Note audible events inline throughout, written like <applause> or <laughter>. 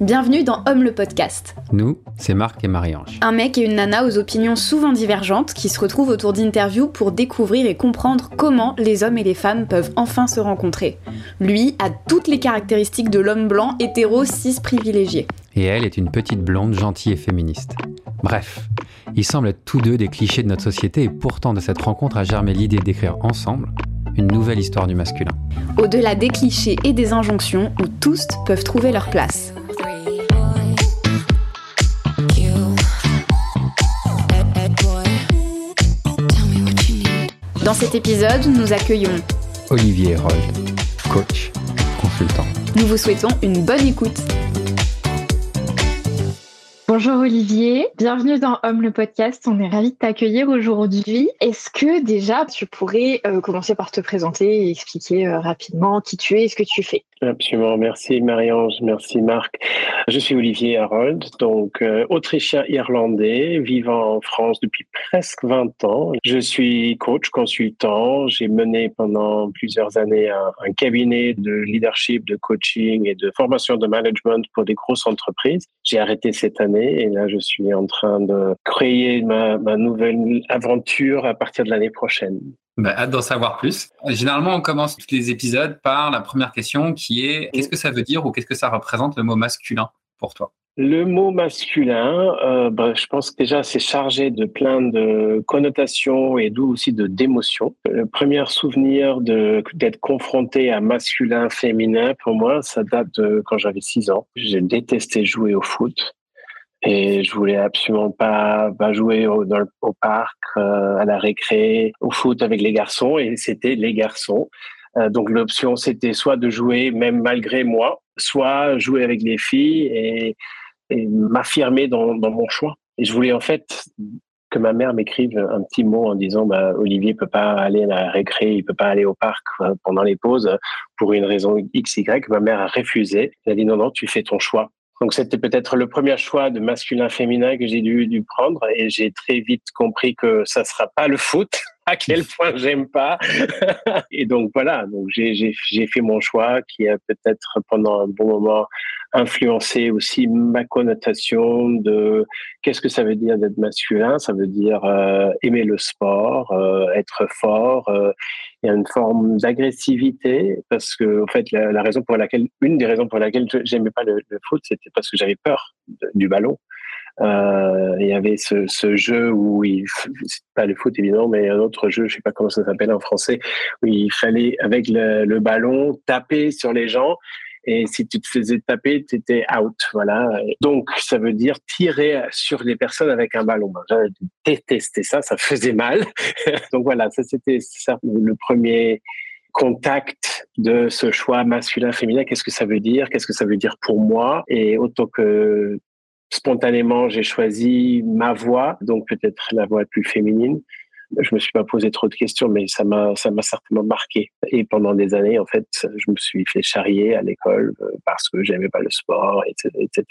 Bienvenue dans Homme le podcast. Nous, c'est Marc et Marie-Ange. Un mec et une nana aux opinions souvent divergentes qui se retrouvent autour d'interviews pour découvrir et comprendre comment les hommes et les femmes peuvent enfin se rencontrer. Lui a toutes les caractéristiques de l'homme blanc hétéro cis privilégié. Et elle est une petite blonde gentille et féministe. Bref, ils semblent être tous deux des clichés de notre société et pourtant de cette rencontre a germé l'idée d'écrire ensemble une nouvelle histoire du masculin. Au-delà des clichés et des injonctions où tous peuvent trouver leur place. Dans cet épisode, nous accueillons Olivier Herold, coach, consultant. Nous vous souhaitons une bonne écoute. Bonjour Olivier, bienvenue dans Homme le podcast. On est ravis de t'accueillir aujourd'hui. Est-ce que déjà tu pourrais euh, commencer par te présenter et expliquer euh, rapidement qui tu es et ce que tu fais? Absolument, merci Marie-Ange, merci Marc. Je suis Olivier Harold, donc euh, autrichien irlandais, vivant en France depuis presque 20 ans. Je suis coach, consultant. J'ai mené pendant plusieurs années un, cabinet de leadership, de coaching et de formation de management pour des grosses entreprises. J'ai arrêté cette année et là je suis en train de créer ma, ma nouvelle aventure à partir de l'année prochaine. Bah, hâte d'en savoir plus. Généralement, on commence tous les épisodes par la première question qui est qu'est-ce que ça veut dire ou qu'est-ce que ça représente le mot masculin pour toi? Le mot masculin, euh, bah, je pense que déjà c'est chargé de plein de connotations et d'où aussi de d'émotions. Le premier souvenir de d'être confronté à masculin, féminin, pour moi, ça date de quand j'avais 6 ans. J'ai détesté jouer au foot. Et je voulais absolument pas, jouer au, parc, euh, à la récré, au foot avec les garçons. Et c'était les garçons. Euh, donc l'option, c'était soit de jouer même malgré moi, soit jouer avec les filles et, m'affirmer dans, dans mon choix. Et je voulais en fait que ma mère m'écrive un petit mot en disant bah, Olivier peut pas aller à la récré, il peut pas aller au parc euh, pendant les pauses pour une raison X, Y. Ma mère a refusé. Elle a dit non, non, tu fais ton choix. Donc c'était peut-être le premier choix de masculin-féminin que j'ai dû, dû prendre et j'ai très vite compris que ça sera pas le foot. À quel <laughs> point j'aime pas. et donc voilà, donc j'ai fait mon choix qui a peut-être pendant un bon moment influencé aussi ma connotation de qu'est-ce que ça veut dire d'être masculin? Ça veut dire euh, aimer le sport, euh, être fort. Euh, il y a une forme d'agressivité parce que en fait la, la, raison pour laquelle une des raisons pour laquelle j'aimais pas le, le foot c'était parce que j'avais peur de, du ballon. Euh, il y avait ce, jeu où il, pas le foot évidemment, mais un autre jeu, je sais pas comment ça s'appelle en français, où il fallait avec le, ballon taper sur les gens et si tu te faisais taper, tu étais out. Voilà. Donc, ça veut dire tirer sur les personnes avec un ballon. J'avais détesté ça, ça faisait mal. <laughs> Donc voilà, ça c'était le premier contact de ce choix masculin-féminin. Qu'est-ce que ça veut dire? Qu'est-ce que ça veut dire pour moi? Et autant que spontanément, j'ai choisi ma voix, donc peut-être la voix plus féminine je me suis pas posé trop de questions, mais ça m'a ça m'a certainement marqué. Et pendant des années, en fait, je me suis fait charrier à l'école euh, parce que j'aimais pas le sport, etc.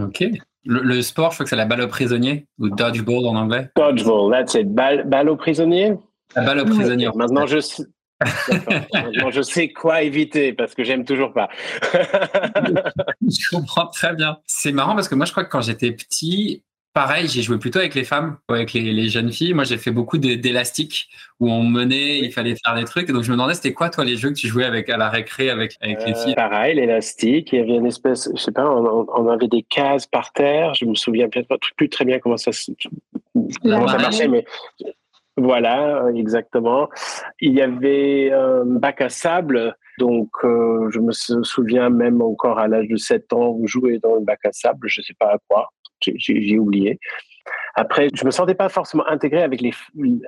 Ok. Le, le, sport, je crois que c'est la balle au prisonnier ou dodgeball en anglais. Dodgeball, that's it. Balle, balle au prisonnier? La balle au prisonnier. Maintenant, je Maintenant, <laughs> je sais quoi éviter parce que j'aime toujours pas. je comprends très bien. C'est marrant parce que moi, je crois que quand j'étais petit, Pareil, j'ai joué plutôt avec les femmes, avec les, les jeunes filles. Moi, j'ai fait beaucoup d'élastiques où on menait, il fallait faire des trucs. Et donc, je me demandais, c'était quoi, toi, les jeux que tu jouais avec à la récré avec, avec les filles? euh, Pareil, l'élastique. Il y avait une espèce, je sais pas, on, on, avait des cases par terre. Je me souviens peut-être plus très bien comment ça, comment ça marchait, mais voilà, exactement. Il y avait un bac à sable. Donc, euh, je me souviens même encore à l'âge de 7 ans, jouer dans le bac à sable, je sais pas à quoi j'ai oublié. Après, je me sentais pas forcément intégré avec les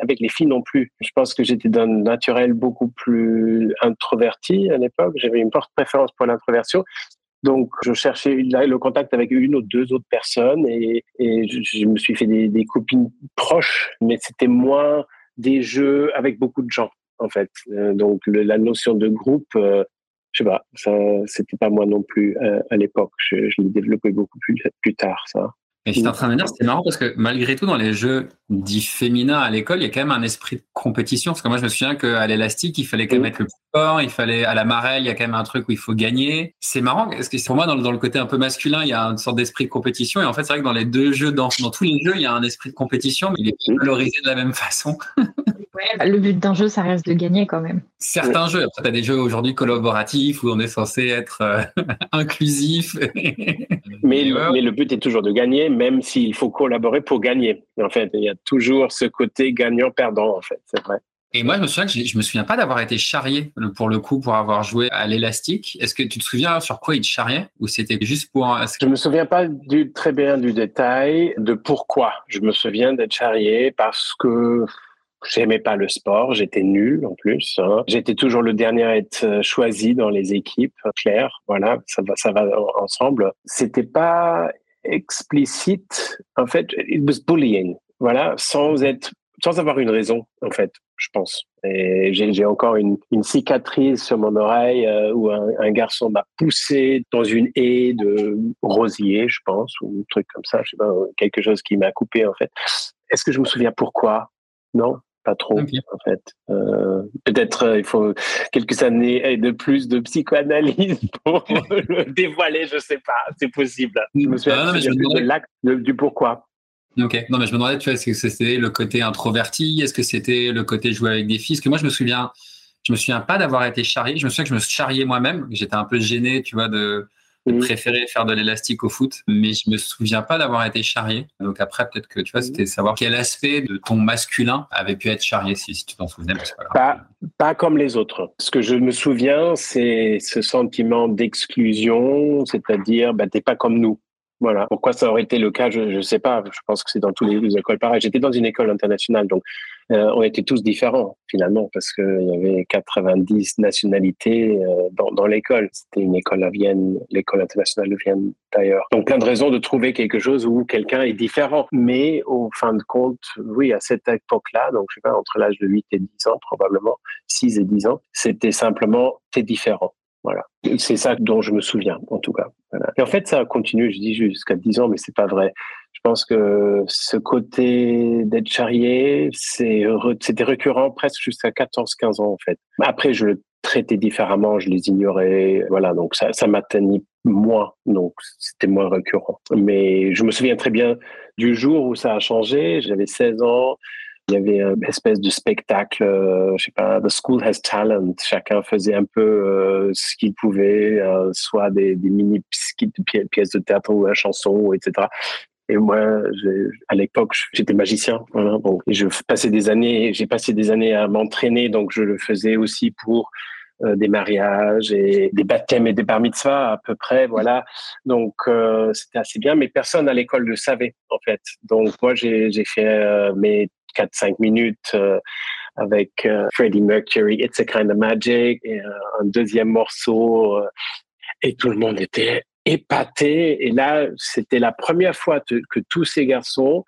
avec les filles non plus. Je pense que j'étais d'un naturel beaucoup plus introverti à l'époque. J'avais une forte préférence pour l'introversion. Donc, je cherchais le contact avec une ou deux autres personnes et, je, me suis fait des, copines proches, mais c'était moins des jeux avec beaucoup de gens, en fait. Euh, donc, la notion de groupe, euh, je sais pas, ça, c'était pas moi non plus euh, à l'époque. Je, l'ai développé beaucoup plus, plus tard, ça. Et j'étais en train de dire, c'est marrant parce que malgré tout, dans les jeux dits féminins à l'école, il y a quand même un esprit de compétition. Parce que moi, je me souviens qu'à l'élastique, il fallait quand même être le plus fort, il fallait à la marelle, il y a quand même un truc où il faut gagner. C'est marrant parce que pour moi, dans, le côté un peu masculin, il y a une sorte d'esprit de compétition. Et en fait, c'est vrai que dans les deux jeux, dans, dans tous les jeux, il y a un esprit de compétition, mais il est valorisé de la même façon. <laughs> Bah, le but d'un jeu, ça reste de gagner quand même. Certains jeux. Après, tu as des jeux aujourd'hui collaboratifs où on est censé être euh, <laughs> inclusif. mais, mais le but est toujours de gagner, même s'il faut collaborer pour gagner. En fait, il y a toujours ce côté gagnant-perdant, en fait, c'est vrai. Et moi, je me souviens que je me souviens pas d'avoir été charrié pour le coup pour avoir joué à l'élastique. Est-ce que tu te souviens sur quoi il te charriait ou c'était juste pour Je me souviens pas du très bien du détail de pourquoi. Je me souviens d'être charrié parce que J'aimais pas le sport, j'étais nul en plus. Hein. J'étais toujours le dernier à être euh, choisi dans les équipes, clair. Voilà, ça va, ça va ensemble. C'était pas explicite. En fait, it was bullying. Voilà, sans être, sans avoir une raison, en fait, je pense. Et j'ai encore une, une, cicatrice sur mon oreille euh, où un, un garçon m'a poussé dans une haie de rosier, je pense, ou un truc comme ça, je sais pas, quelque chose qui m'a coupé, en fait. Est-ce que je me souviens pourquoi? Non, pas trop en fait. Euh, peut-être euh, il faut quelques années de plus de psychoanalyse <laughs> pour <laughs> le dévoiler, je sais pas, c'est possible. Je me souviens ah, de l'acte du pourquoi. Ok, non mais je me demandais, tu vois, est-ce que c'était le côté introverti, est-ce que c'était le côté jouer avec des filles? Parce que moi je me souviens, je me souviens pas d'avoir été charrié, je me souviens que je me charriais moi-même, j'étais un peu gêné, tu vois, de Mhm. préféré faire de l'élastique au foot, mais je me souviens pas d'avoir été charrié. Donc après, peut-être que tu vois, mhm. c'était savoir quel aspect de ton masculin avait pu être charrié, si, tu t'en souvenais. Pas, pas, comme les autres. Ce que je me souviens, c'est ce sentiment d'exclusion, c'est-à-dire, bah, t'es pas comme nous. Voilà. Pourquoi ça aurait été le cas, je ne sais pas. Je pense que c'est dans toutes les, écoles pareil. J'étais dans une école internationale, donc euh, on était tous différents finalement parce qu'il y avait 90 nationalités euh, dans, dans l'école. C'était une école à Vienne, l'école internationale de Vienne d'ailleurs. Donc plein de raisons de trouver quelque chose où quelqu'un est différent. Mais au fin de compte, oui, à cette époque-là, donc je sais pas, entre l'âge de 8 et 10 ans probablement, 6 et 10 ans, c'était simplement t'es différent. C'est ça dont je me souviens, en tout cas. Et en fait, ça a continué, je dis jusqu'à 10 ans, mais c'est pas vrai. Je pense que ce côté d'être charrié, c'était récurrent presque jusqu'à 14-15 ans, en fait. Après, je le traitais différemment, je les ignorais. Voilà, donc ça, ça m'atteignait moins, donc c'était moins récurrent. Mais je me souviens très bien du jour où ça a changé. J'avais 16 ans. Il y avait une espèce de spectacle, euh, je sais pas, The School Has Talent. Chacun faisait un peu euh, ce qu'il pouvait, euh, soit des, mini pièces de théâtre ou une chanson, etc. Et moi, à l'époque, j'étais magicien. Bon, je passais des années, j'ai passé des années à m'entraîner, donc je le faisais aussi pour euh, des mariages et des baptêmes et des bar mitzvahs à peu près, voilà. Donc euh, c'était assez bien, mais personne à l'école le savait en fait. Donc moi, j'ai fait mes 4-5 minutes euh, avec euh, Freddie Mercury, It's a Kind of Magic, et euh, un deuxième morceau, et tout le monde était épaté. Et là, c'était la première fois que tous ces garçons,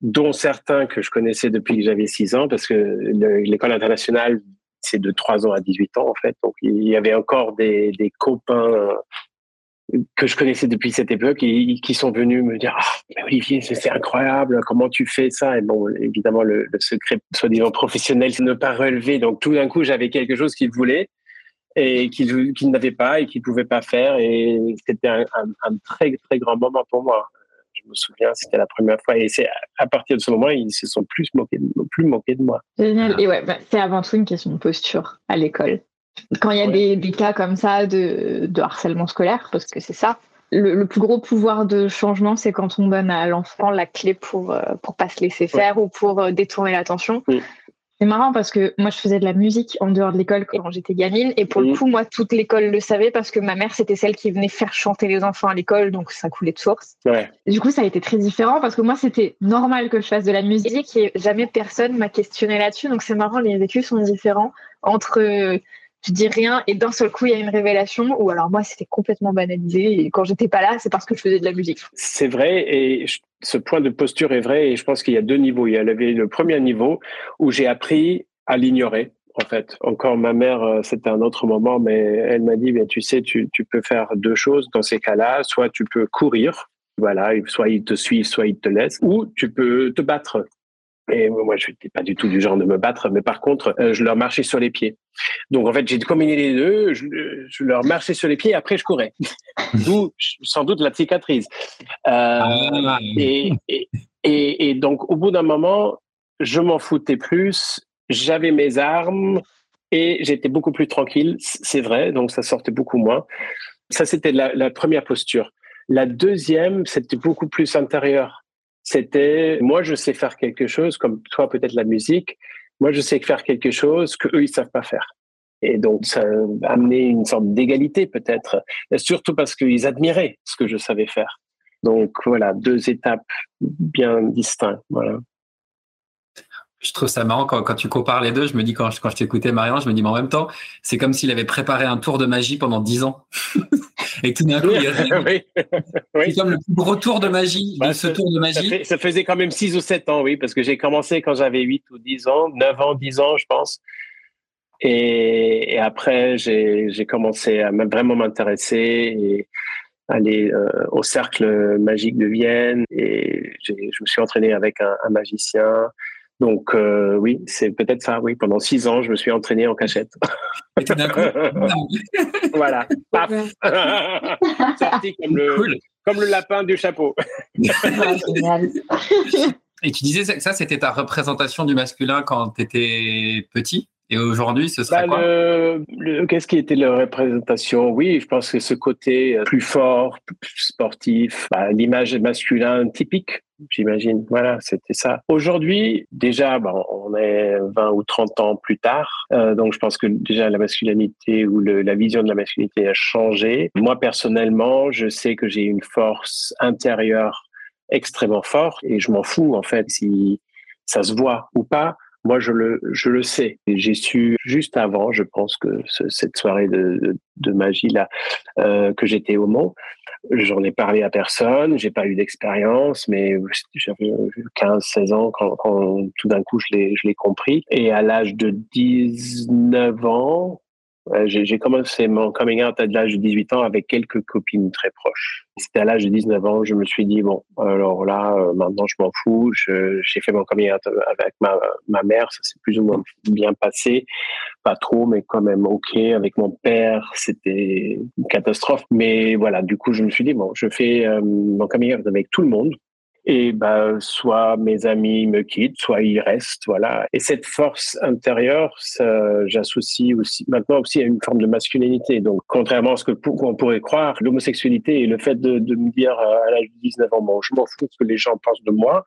dont certains que je connaissais depuis que j'avais 6 ans, parce que l'école internationale, c'est de 3 ans à 18 ans, en fait. Donc, il y avait encore des, des copains que je connaissais depuis cette époque et qui sont venus me dire ah, mais Olivier c'est incroyable comment tu fais ça? Et bon évidemment le, secret soi-disant professionnel c'est ne pas relever. Donc tout d'un coup j'avais quelque chose qu'ils voulaient et qu'ils n'avaient pas et qu'ils pouvaient pas faire. Et c'était un, très très grand moment pour moi. Je me souviens c'était la première fois. Et c'est à partir de ce moment ils se sont plus moqués de, plus moqués de moi. Génial. Et ouais bah, c'est avant tout une question de posture à l'école quand il y a des, cas comme ça de, harcèlement scolaire, parce que c'est ça, le, plus gros pouvoir de changement, c'est quand on donne à l'enfant la clé pour euh, pour pas se laisser faire ou pour euh, détourner l'attention. C'est marrant parce que moi, je faisais de la musique en dehors de l'école quand j'étais gamine. Et pour le coup, moi, toute l'école le savait parce que ma mère, c'était celle qui venait faire chanter les enfants à l'école. Donc, ça coulait de source. Du coup, ça a été très différent parce que moi, c'était normal que je fasse de la musique et jamais personne m'a questionné là-dessus. Donc, c'est marrant, les vécus sont différents entre je dis rien et d'un seul coup il y a une révélation ou alors moi c'était complètement banalisé et quand j'étais pas là c'est parce que je faisais de la musique. C'est vrai et ce point de posture est vrai et je pense qu'il y a deux niveaux. Il y avait le premier niveau où j'ai appris à l'ignorer. En fait, encore ma mère, euh, c'était un autre moment, mais elle m'a dit, bien, tu sais, tu, tu peux faire deux choses dans ces cas-là. Soit tu peux courir, Voilà, soit ils te suivent, soit ils te laissent, ou tu peux te battre. Et moi, je n'étais pas du tout du genre de me battre, mais par contre, euh, je leur marchais sur les pieds. Donc, en fait, j'ai combiné les deux. Je, leur marchais sur les pieds et après, je courais. <laughs> D'où, sans doute, la cicatrice. Euh, ah. et, et, et, donc, au bout d'un moment, je m'en foutais plus. J'avais mes armes et j'étais beaucoup plus tranquille. C'est vrai, donc ça sortait beaucoup moins. Ça, c'était la, la première posture. La deuxième, c'était beaucoup plus intérieur. C'était, moi, je sais faire quelque chose, comme toi, peut-être la musique. Moi, je sais faire quelque chose que eux, ils savent pas faire. Et donc, ça a amené une sorte d'égalité, peut-être. Surtout parce qu'ils admiraient ce que je savais faire. Donc, voilà, deux étapes bien distinctes. Voilà je trouve ça marrant quand, quand, tu compares les deux. Je me dis, quand je, quand je t'écoutais, Marion, je me dis, mais en même temps, c'est comme s'il avait préparé un tour de magie pendant dix ans. <laughs> et tout d'un coup, il <laughs> oui. <laughs> C'est comme le plus gros tour de magie de bah, ce tour de magie. Ça, faisait quand même six ou sept ans, oui, parce que j'ai commencé quand j'avais huit ou dix ans, neuf ans, dix ans, je pense. Et, et après, j'ai commencé à vraiment m'intéresser et aller euh, au cercle magique de Vienne. Et je me suis entraîné avec un, un magicien. Donc euh, oui, c'est peut-être ça. Oui, pendant six ans, je me suis entraîné en cachette. Et tout d'un coup, <laughs> voilà, paf, <laughs> sorti comme le comme le lapin du chapeau. <laughs> Et tu disais que ça, c'était ta représentation du masculin quand tu étais petit? Et aujourd'hui, ce serait bah, quoi Qu'est-ce qui était la représentation? Oui, je pense que ce côté euh, plus fort, plus sportif, bah, l'image masculin typique, j'imagine. Voilà, c'était ça. Aujourd'hui, déjà, bon, on est 20 ou 30 ans plus tard, euh, donc je pense que déjà la masculinité ou le, la vision de la masculinité a changé. Moi, personnellement, je sais que j'ai une force intérieure extrêmement forte et je m'en fous, en fait, si ça se voit ou pas moi, je le, je le sais. J'ai su juste avant, je pense que cette soirée de, de, magie là, euh, que j'étais au Mont. J'en ai parlé à personne, j'ai pas eu d'expérience, mais j'avais 15-16 ans quand, quand, tout d'un coup je l'ai, je l'ai compris. Et à l'âge de 19 ans, j'ai commencé mon coming out à l'âge de 18 ans avec quelques copines très proches. C'était à l'âge de 19 ans, je me suis dit, bon, alors là, euh, maintenant, je m'en fous. J'ai fait mon coming out avec ma, ma mère, ça s'est plus ou moins bien passé. Pas trop, mais quand même OK. Avec mon père, c'était une catastrophe. Mais voilà, du coup, je me suis dit, bon, je fais euh, mon coming out avec tout le monde. Et bah, soit mes amis me quittent, soit ils restent, voilà. Et cette force intérieure, j'associe aussi maintenant aussi à une forme de masculinité. Donc, contrairement à ce que qu'on pourrait croire, l'homosexualité et le fait de, me dire euh, à l'âge de 19 ans, bon, je m'en fous de ce que les gens pensent de moi,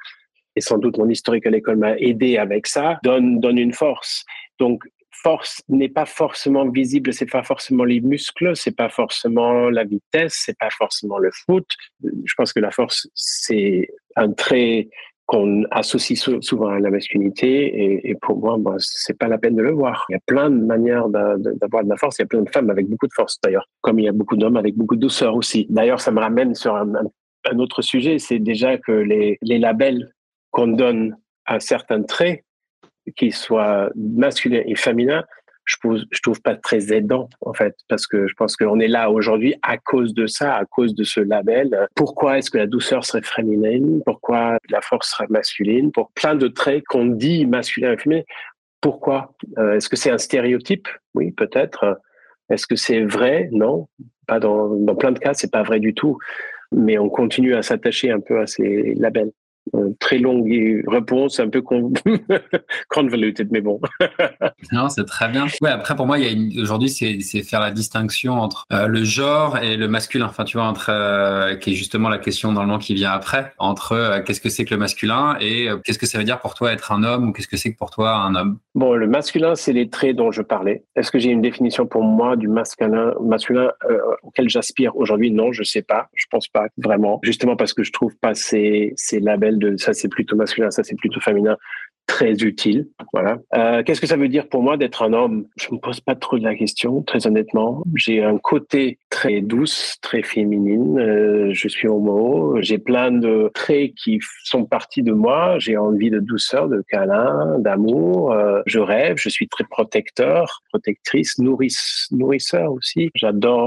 et sans doute mon historique à l'école m'a aidé avec ça, donne, donne une force. Donc, force n'est pas forcément visible, c'est pas forcément les muscles, c'est pas forcément la vitesse, c'est pas forcément le foot. Je pense que la force, c'est un trait qu'on associe souvent à la masculinité et, pour moi, bah, c'est pas la peine de le voir. Il y a plein de manières d'avoir de la force. Il y a plein de femmes avec beaucoup de force d'ailleurs, comme il y a beaucoup d'hommes avec beaucoup de douceur aussi. D'ailleurs, ça me ramène sur un, autre sujet, c'est déjà que les, les labels qu'on donne à certains traits qu'il soit masculin et féminin, je trouve, trouve pas très aidant en fait, parce que je pense qu'on est là aujourd'hui à cause de ça, à cause de ce label. Pourquoi est-ce que la douceur serait féminine? Pourquoi la force serait masculine? Pour plein de traits qu'on dit masculin et féminin. Pourquoi? Euh, Est-ce que c'est un stéréotype? Oui, peut-être. Est-ce que c'est vrai? Non, pas dans, dans plein de cas, c'est pas vrai du tout. Mais on continue à s'attacher un peu à ces labels très longue réponse, un peu <laughs> convoluted, mais bon. <laughs> non, c'est très bien. Ouais, après, pour moi, il y a aujourd'hui, c'est faire la distinction entre euh, le genre et le masculin. Enfin, tu vois, entre euh, qui est justement la question normalement qui vient après, entre euh, qu'est-ce que c'est que le masculin et qu'est-ce que ça veut dire pour toi être un homme ou qu'est-ce que c'est que pour toi un homme? Bon, le masculin, c'est les traits dont je parlais. Est-ce que j'ai une définition pour moi du masculin, masculin auquel j'aspire aujourd'hui? Non, je sais pas. Je pense pas vraiment. Justement parce que je trouve pas ces, ces labels ça c'est plutôt masculin, ça c'est plutôt féminin. Très utile. Voilà. Euh, Qu'est-ce que ça veut dire pour moi d'être un homme? Je me pose pas trop de la question, très honnêtement. J'ai un côté très douce, très féminine. Euh, je suis homo. J'ai plein de traits qui sont partis de moi. J'ai envie de douceur, de câlin, d'amour. Euh, je rêve. Je suis très protecteur, protectrice, nourrice, nourrisseur aussi. J'adore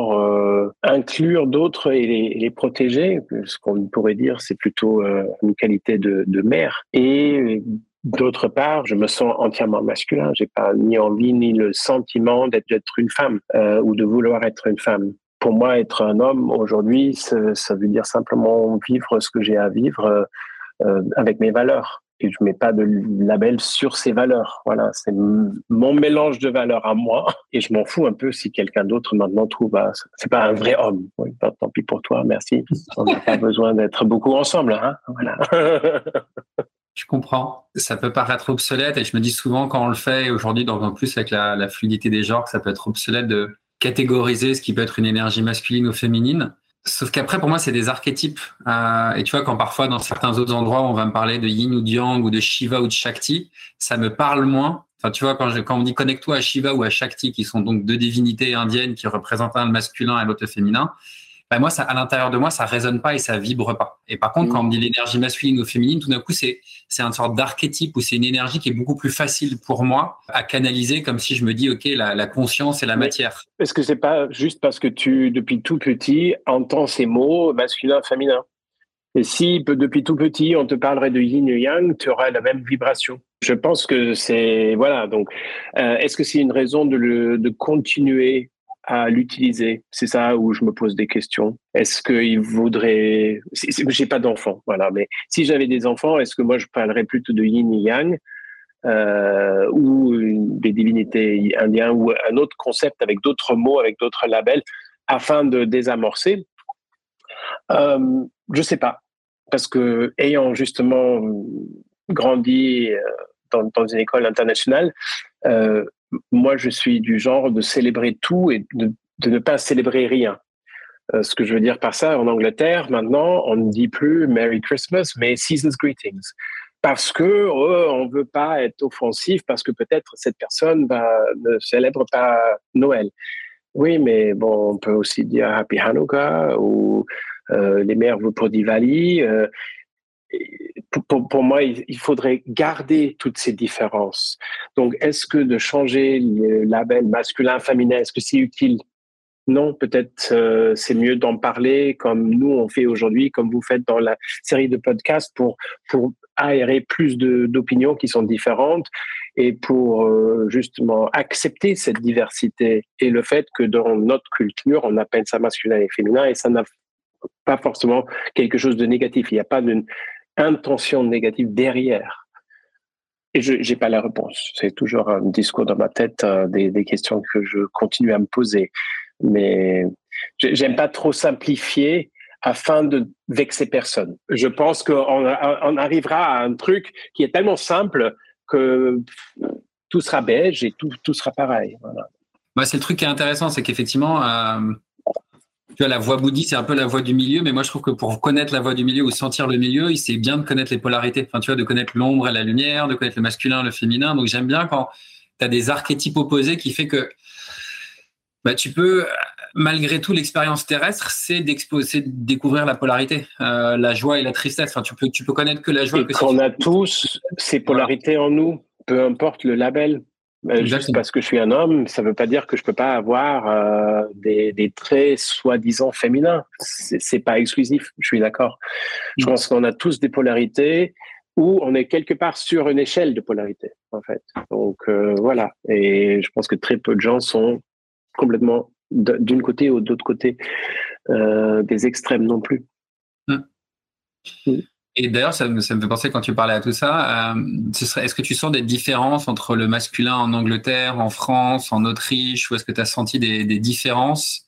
inclure d'autres et les, protéger. Ce qu'on pourrait dire, c'est plutôt une qualité de, de mère. Et D'autre part, je me sens entièrement masculin. J'ai pas ni envie ni le sentiment d'être une femme euh, ou de vouloir être une femme. Pour moi, être un homme aujourd'hui, ça, veut dire simplement vivre ce que j'ai à vivre euh, avec mes valeurs. Et je mets pas de label sur ces valeurs. Voilà, c'est mon mélange de valeurs à moi. Et je m'en fous un peu si quelqu'un d'autre maintenant trouve, ah, c'est pas un vrai homme. Oui, tant pis pour toi, merci. On n'a pas <laughs> besoin d'être beaucoup ensemble. Hein voilà. <laughs> Je comprends. Ça peut paraître obsolète et je me dis souvent quand on le fait aujourd'hui, en plus avec la, la, fluidité des genres, que ça peut être obsolète de catégoriser ce qui peut être une énergie masculine ou féminine. Sauf qu'après, pour moi, c'est des archétypes. Euh, et tu vois, quand parfois, dans certains autres endroits, on va me parler de yin ou de yang ou de Shiva ou de Shakti, ça me parle moins. Enfin, tu vois, quand, je, quand on dit connecte-toi à Shiva ou à Shakti, qui sont donc deux divinités indiennes qui représentent un le masculin et l'autre féminin, bah moi, ça, à l'intérieur de moi, ça résonne pas et ça vibre pas. Et par contre, quand on me dit l'énergie masculine ou féminine, tout d'un coup, c'est c'est une sorte d'archétype ou c'est une énergie qui est beaucoup plus facile pour moi à canaliser, comme si je me dis, ok, la, la conscience et la matière. Est-ce que c'est pas juste parce que tu, depuis tout petit, entends ces mots masculin, féminin Et si depuis tout petit, on te parlerait de yin et yang, tu aurais la même vibration. Je pense que c'est voilà. Donc, euh, est-ce que c'est une raison de, le, de continuer à l'utiliser C'est ça où je me pose des questions. Est-ce qu'il voudrait... J'ai pas d'enfants, voilà. Mais si j'avais des enfants, est-ce que moi je parlerais plutôt de yin et yang euh, ou des divinités indiennes ou un autre concept avec d'autres mots, avec d'autres labels, afin de désamorcer? Euh, Je sais pas, parce que ayant justement grandi euh, dans, dans une école internationale, euh, moi, je suis du genre de célébrer tout et de, ne pas célébrer rien. Euh, ce que je veux dire par ça, en Angleterre, maintenant, on ne dit plus Merry Christmas, mais Season's Greetings. Parce que oh, on veut pas être offensif, parce que peut-être cette personne bah, ne célèbre pas Noël. Oui, mais bon, on peut aussi dire Happy Hanukkah ou euh, les vœux pour Diwali. Pour, moi, il faudrait garder toutes ces différences. Donc, est-ce que de changer le label masculin-féminin, est-ce que c'est utile? Non, peut-être euh, c'est mieux d'en parler comme nous on fait aujourd'hui, comme vous faites dans la série de podcasts pour pour aérer plus d'opinions qui sont différentes et pour euh, justement accepter cette diversité et le fait que dans notre culture on appelle ça masculin et féminin et ça n'a pas forcément quelque chose de négatif. Il n'y a pas d'une intention négative derrière Et je n'ai pas la réponse. C'est toujours un discours dans ma tête, euh, des, questions que je continue à me poser. Mais j'aime pas trop simplifier afin de vexer personne. Je pense qu'on on arrivera à un truc qui est tellement simple que tout sera beige et tout, tout sera pareil. Voilà. Bah, c'est le truc qui est intéressant, c'est qu'effectivement, euh, tu vois, la voie bouddhiste, c'est un peu la voie du milieu, mais moi, je trouve que pour connaître la voie du milieu ou sentir le milieu, c'est bien de connaître les polarités. Enfin, tu vois, de connaître l'ombre et la lumière, de connaître le masculin, le féminin. Donc, j'aime bien quand tu as des archétypes opposés qui fait que bah, tu peux, malgré tout, l'expérience terrestre, c'est d'exposer, de découvrir la polarité, euh, la joie et la tristesse. Enfin, tu peux, tu peux connaître que la joie. Et qu'on a tous ces polarités en nous, peu importe le label. Euh, juste parce que je suis un homme, ça ne veut pas dire que je peux pas avoir euh, des, des, traits soi-disant féminins. C'est pas exclusif, je suis d'accord. Je mm. pense qu'on a tous des polarités où on est quelque part sur une échelle de polarité, en fait. Donc euh, voilà. Et je pense que très peu de gens sont complètement d'une côté ou d'autre côté euh, des extrêmes non plus. Mm. Mm. Et d'ailleurs, ça, me fait penser quand tu parlais à tout ça, euh, est-ce que tu sens des différences entre le masculin en Angleterre, en France, en Autriche, ou est-ce que tu as senti des, différences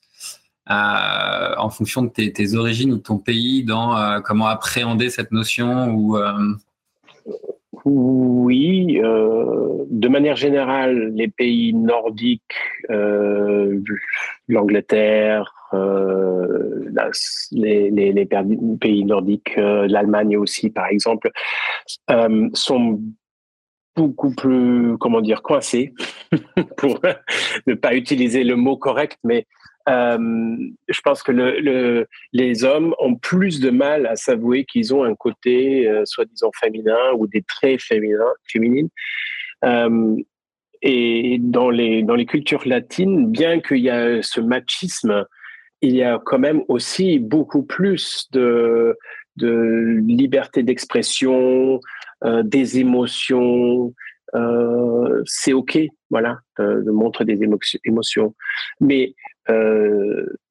euh, en fonction de tes, origines ou de ton pays dans euh, comment appréhender cette notion oui, euh, de manière générale, les pays nordiques, euh, l'Angleterre, euh, les, les, les, pays nordiques, euh, l'Allemagne aussi, par exemple, euh, sont beaucoup plus, comment dire, coincés, <laughs> pour <laughs> ne pas utiliser le mot correct, mais euh, je pense que le, les hommes ont plus de mal à s'avouer qu'ils ont un côté euh, soi-disant féminin ou des traits féminins, féminines. Euh, et dans les, dans les cultures latines, bien qu'il y a ce machisme, il y a quand même aussi beaucoup plus de, de liberté d'expression, des émotions. C'est ok, voilà, de, montrer des émotions. Mais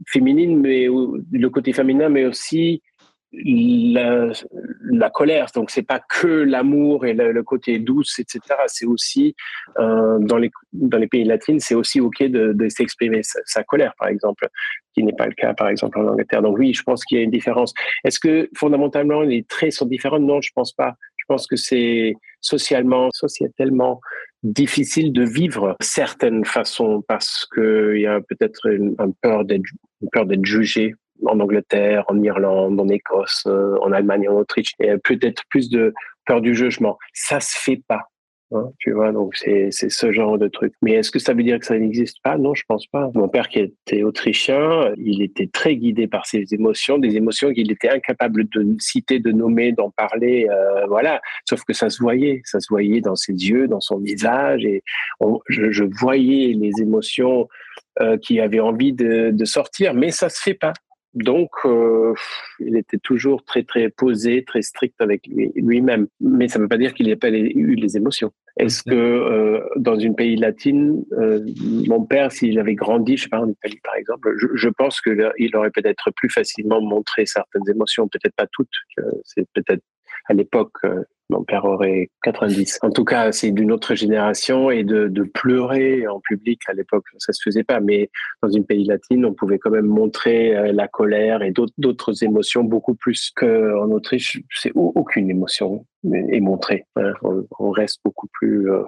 féminine, mais le côté féminin, mais aussi la, colère. Donc c'est pas que l'amour et le, côté douce, etc. C'est aussi euh, dans les pays latins, c'est aussi ok de, de s'exprimer sa, sa, colère, par exemple, qui n'est pas le cas, par exemple, en Angleterre. Donc oui, je pense qu'il y a une différence. Est-ce que fondamentalement les traits sont différents? Non, je pense pas. Je pense que c'est socialement, sociétalement difficile de vivre certaines façons parce qu'il y a peut-être une, une peur d'être jugé en Angleterre, en Irlande, en Écosse, euh, en Allemagne, en Autriche, et peut-être plus de peur du jugement. Ça se fait pas. Hein, tu vois, donc c'est ce genre de truc. Mais est-ce que ça veut dire que ça n'existe pas? Non, je pense pas. Mon père qui était autrichien, il était très guidé par ses émotions, des émotions qu'il était incapable de citer, de nommer, d'en parler. Euh, voilà. Sauf que ça se voyait, ça se voyait dans ses yeux, dans son visage, et je, je, voyais les émotions euh, qui avaient envie de, de sortir, mais ça se fait pas. Donc, euh, il était toujours très, très posé, très strict avec lui-même. Mais ça ne veut pas dire qu'il n'ait pas eu les émotions. Est-ce que euh, dans une pays latine, euh, mon père, s'il avait grandi, je sais pas, en Italie par exemple, je, je pense qu'il aurait peut-être plus facilement montré certaines émotions, peut-être pas toutes. C'est peut-être à l'époque mon père aurait 90. En tout cas, c'est d'une autre génération et de, pleurer en public à l'époque, ça se faisait pas. Mais dans une pays latine, on pouvait quand même montrer euh, la colère et d'autres émotions beaucoup plus qu'en Autriche. C'est aucune émotion est montrée. On, reste beaucoup plus euh,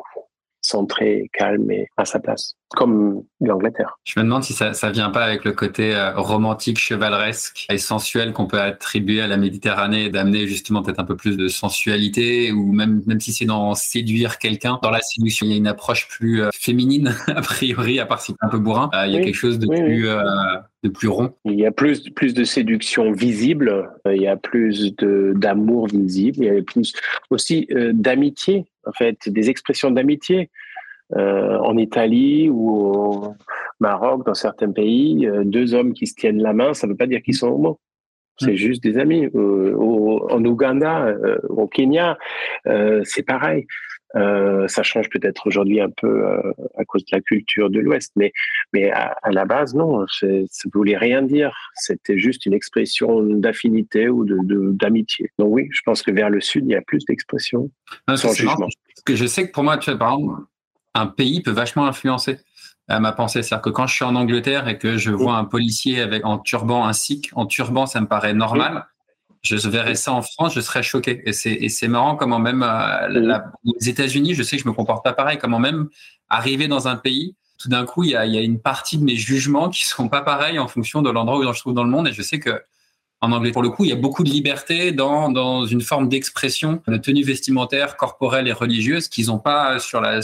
centré, calme et à sa place, comme l'Angleterre. Je me demande si ça, ça vient pas avec le côté euh, romantique, chevaleresque et sensuel qu'on peut attribuer à la Méditerranée, d'amener justement peut-être un peu plus de sensualité, ou même même si c'est dans séduire quelqu'un, dans la séduction, il y a une approche plus euh, féminine <laughs> a priori, à part si c'est un peu bourrin. Euh, il y a quelque chose de plus de plus rond. Il y a plus plus de séduction visible, il y a plus de d'amour visible, il y a plus aussi d'amitié en fait, des expressions d'amitié. Euh, en Italie ou au Maroc, dans certains pays, euh, deux hommes qui se tiennent la main, ça ne veut pas dire qu'ils sont homo. C'est mm. juste des amis. Euh, en Ouganda, au Kenya, c'est pareil. Ça change peut-être aujourd'hui un peu à cause de la culture de l'Ouest, mais mais à, la base non, ça ne voulait rien dire. C'était juste une expression d'affinité ou de d'amitié. Donc oui, je pense que vers le sud, il y a plus d'expressions sans jugement. que je sais que pour moi, tu vois, par exemple, un pays peut vachement influencer à ma pensée. C'est-à-dire que quand je suis en Angleterre et que je vois un policier avec en turban, un sikh en turban, ça me paraît normal je verrais ça en France, je serais choqué. Et c'est, marrant comment même euh, les États-Unis, je sais que je me comporte pas pareil, comment même arriver dans un pays, tout d'un coup, il y a, il y a une partie de mes jugements qui sont pas pareils en fonction de l'endroit où je trouve dans le monde. Et je sais que en anglais, pour le coup, il y a beaucoup de liberté dans, dans une forme d'expression de tenue vestimentaire, corporelle et religieuse qu'ils n'ont pas sur la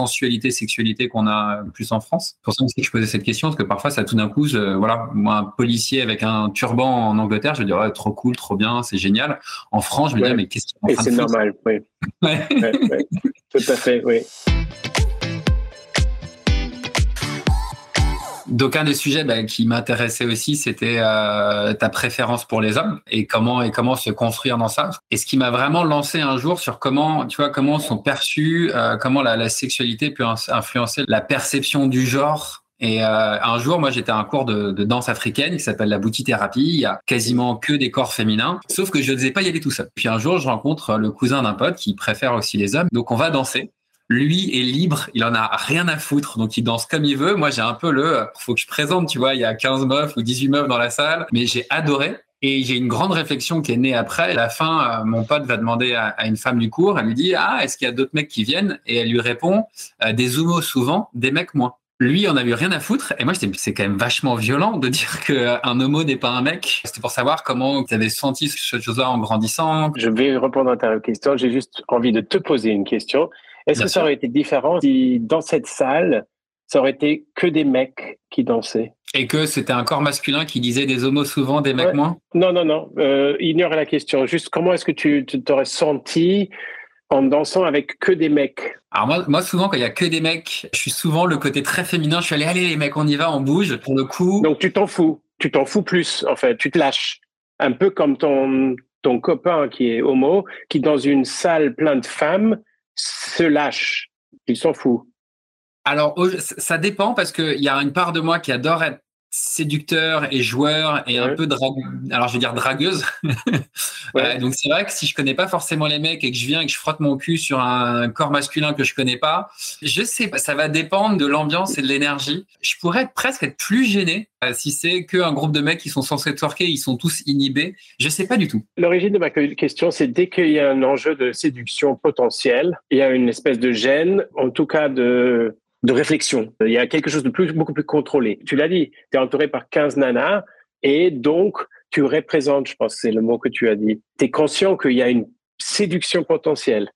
sensualité, sexualité qu'on a plus en France. C'est pour ça que je posais cette question, parce que parfois, ça tout d'un coup, voilà, moi, un policier avec un turban en Angleterre, je me dis, trop cool, trop bien, c'est génial. En France, je me dis, mais qu'est-ce qu'il Et c'est normal, oui. <laughs> ouais. ouais, tout à fait, oui. Donc un des sujets bah, qui m'intéressait aussi, c'était euh, ta préférence pour les hommes et comment et comment se construire dans ça. Et ce qui m'a vraiment lancé un jour sur comment, tu vois, comment sont perçus, euh, comment la, la, sexualité peut influencer la perception du genre. Et euh, un jour, moi, j'étais à un cours de, de danse africaine qui s'appelle la boutithérapie. Il y a quasiment que des corps féminins, sauf que je ne devais pas y aller tout seul. Puis un jour, je rencontre le cousin d'un pote qui préfère aussi les hommes. Donc on va danser. Lui est libre, il en a rien à foutre, donc il danse comme il veut. Moi, j'ai un peu le, faut que je présente, tu vois, il y a 15 meufs ou 18 meufs dans la salle, mais j'ai adoré. Et j'ai une grande réflexion qui est née après. À la fin, euh, mon pote va demander à, une femme du cours, elle lui dit, ah, est-ce qu'il y a d'autres mecs qui viennent? Et elle lui répond, euh, des homos souvent, des mecs moins. Lui, on avait rien à foutre. Et moi, c'est quand même vachement violent de dire <laughs> qu'un homo n'est pas un mec. C'était pour savoir comment tu avais senti cette chose-là en grandissant. Je vais répondre à ta question. J'ai juste envie de te poser une question. Est-ce que ça aurait été différent si dans cette salle, ça aurait été que des mecs qui dansaient? Et que c'était un corps masculin qui disait des homos souvent, des mecs moins? Non, non, non. Euh, ignore la question. Juste comment est-ce que tu t'aurais senti en dansant avec que des mecs? Alors moi, moi souvent, quand il y a que des mecs, je suis souvent le côté très féminin. Je suis allé, allez les mecs, on y va, on bouge. Pour le coup. Donc tu t'en fous. Tu t'en fous plus, en fait. Tu te lâches. Un peu comme ton, ton copain qui est homo, qui dans une salle pleine de femmes se lâche. Il s'en fout. Alors, ça dépend parce qu'il y a une part de moi qui adore être séducteur et joueur et un peu drague alors je vais dire dragueuse. <laughs> Euh, donc c'est vrai que si je connais pas forcément les mecs et que je viens et que je frotte mon cul sur un corps masculin que je connais pas je sais pas ça va dépendre de l'ambiance et de l'énergie. Je pourrais presque être plus gêné euh, si c'est qu'un groupe de mecs qui sont censés twerker ils sont tous inhibés. Je sais pas du tout. L'origine de ma question c'est dès qu'il y a un enjeu de séduction potentielle il y a une espèce de gêne en tout cas de de réflexion. Il y a quelque chose de plus, beaucoup plus contrôlé. Tu l'as dit, tu es entouré par 15 nanas et donc tu représentes, je pense c'est le mot que tu as dit, tu es conscient qu'il y a une séduction potentielle.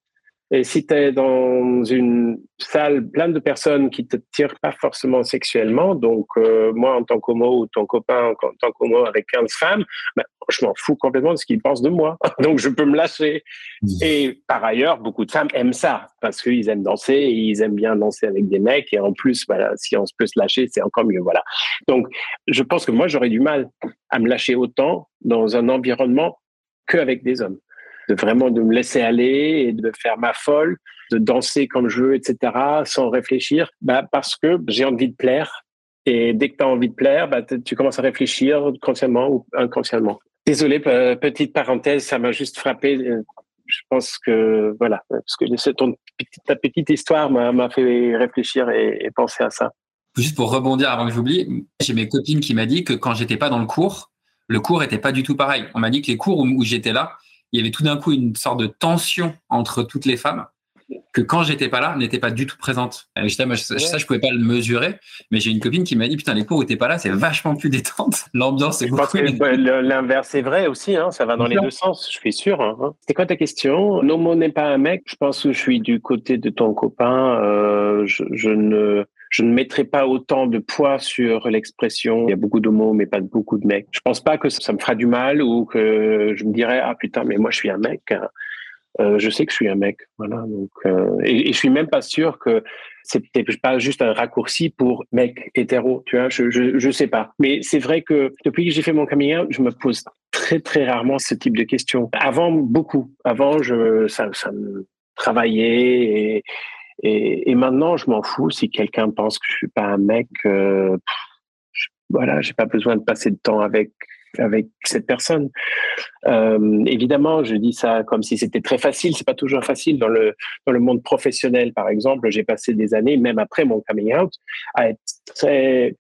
Et si tu es dans une salle pleine de personnes qui te tirent pas forcément sexuellement, donc euh, moi en tant qu'homo ou ton copain en tant qu'homo avec 15 femmes, ben, je m'en fous complètement de ce qu'ils pensent de moi. <laughs> donc je peux me lâcher. Mmh. Et par ailleurs, beaucoup de femmes aiment ça parce qu'ils aiment danser et ils aiment bien danser avec des mecs. Et en plus, voilà, si on peut se lâcher, c'est encore mieux. Voilà. Donc je pense que moi, j'aurais du mal à me lâcher autant dans un environnement qu'avec des hommes de vraiment de me laisser aller et de faire ma folle, de danser comme je veux, etc., sans réfléchir, bah, parce que j'ai envie de plaire. Et dès que tu as envie de plaire, bah, tu commences à réfléchir consciemment ou inconsciemment. Désolé, petite parenthèse, ça m'a juste frappé. Je pense que, voilà, parce que ton, ta petite histoire m'a fait réfléchir et, penser à ça. Juste pour rebondir avant que j'oublie, j'ai mes copines qui m'a dit que quand j'étais pas dans le cours, le cours était pas du tout pareil. On m'a dit que les cours où j'étais là, il y avait tout d'un coup une sorte de tension entre toutes les femmes que quand j'étais pas là, n'était pas du tout présente. Ça, je pouvais pas le mesurer, mais j'ai une copine qui m'a dit putain les cours où t'es pas là, c'est vachement plus détente. <laughs> L'ambiance est beaucoup. L'inverse est vrai aussi, hein, ça va dans les deux sens, je suis sûr. Hein. C'est quoi ta question? Nomo n'est pas un mec. Je pense que je suis du côté de ton copain. Euh, je, ne je ne mettrai pas autant de poids sur l'expression. Il y a beaucoup de mots, mais pas beaucoup de mecs. Je pense pas que ça me fera du mal ou que je me dirais ah putain mais moi je suis un mec. Hein. Euh, je sais que je suis un mec, voilà. Euh, et, je suis même pas sûr que peut-être pas juste un raccourci pour mec hétéro, tu vois. Je, je, sais pas. Mais c'est vrai que depuis que j'ai fait mon coming je me pose très très rarement ce type de questions. Avant beaucoup. Avant, je ça, ça me travaillait et, et, maintenant, je m'en fous si quelqu'un pense que je suis pas un mec. Euh, je, voilà, j'ai pas besoin de passer de temps avec avec cette personne. Euh, évidemment, je dis ça comme si c'était très facile. C'est pas toujours facile dans le dans le monde professionnel, par exemple. J'ai passé des années, même après mon coming out, à être très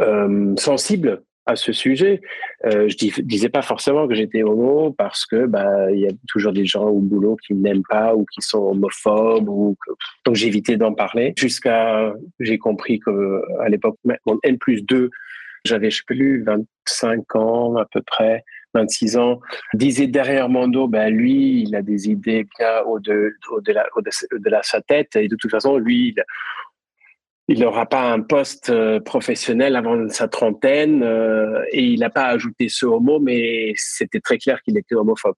euh, sensible à ce sujet. Euh, je dis, disais pas forcément que j'étais homo parce que bah il y a toujours des gens au boulot qui n'aiment pas ou qui sont homophobes ou que... donc j'évitais d'en parler jusqu'à j'ai compris que à l'époque mon N plus 2 j'avais je sais plus 25 ans à peu près 26 ans disait derrière mon dos ben lui il a des idées bien au de, au de, sa tête et de toute façon lui il, il n'aura pas un poste euh, professionnel avant sa trentaine euh, et il n'a pas ajouté ce homo, mais c'était très clair qu'il était homophobe.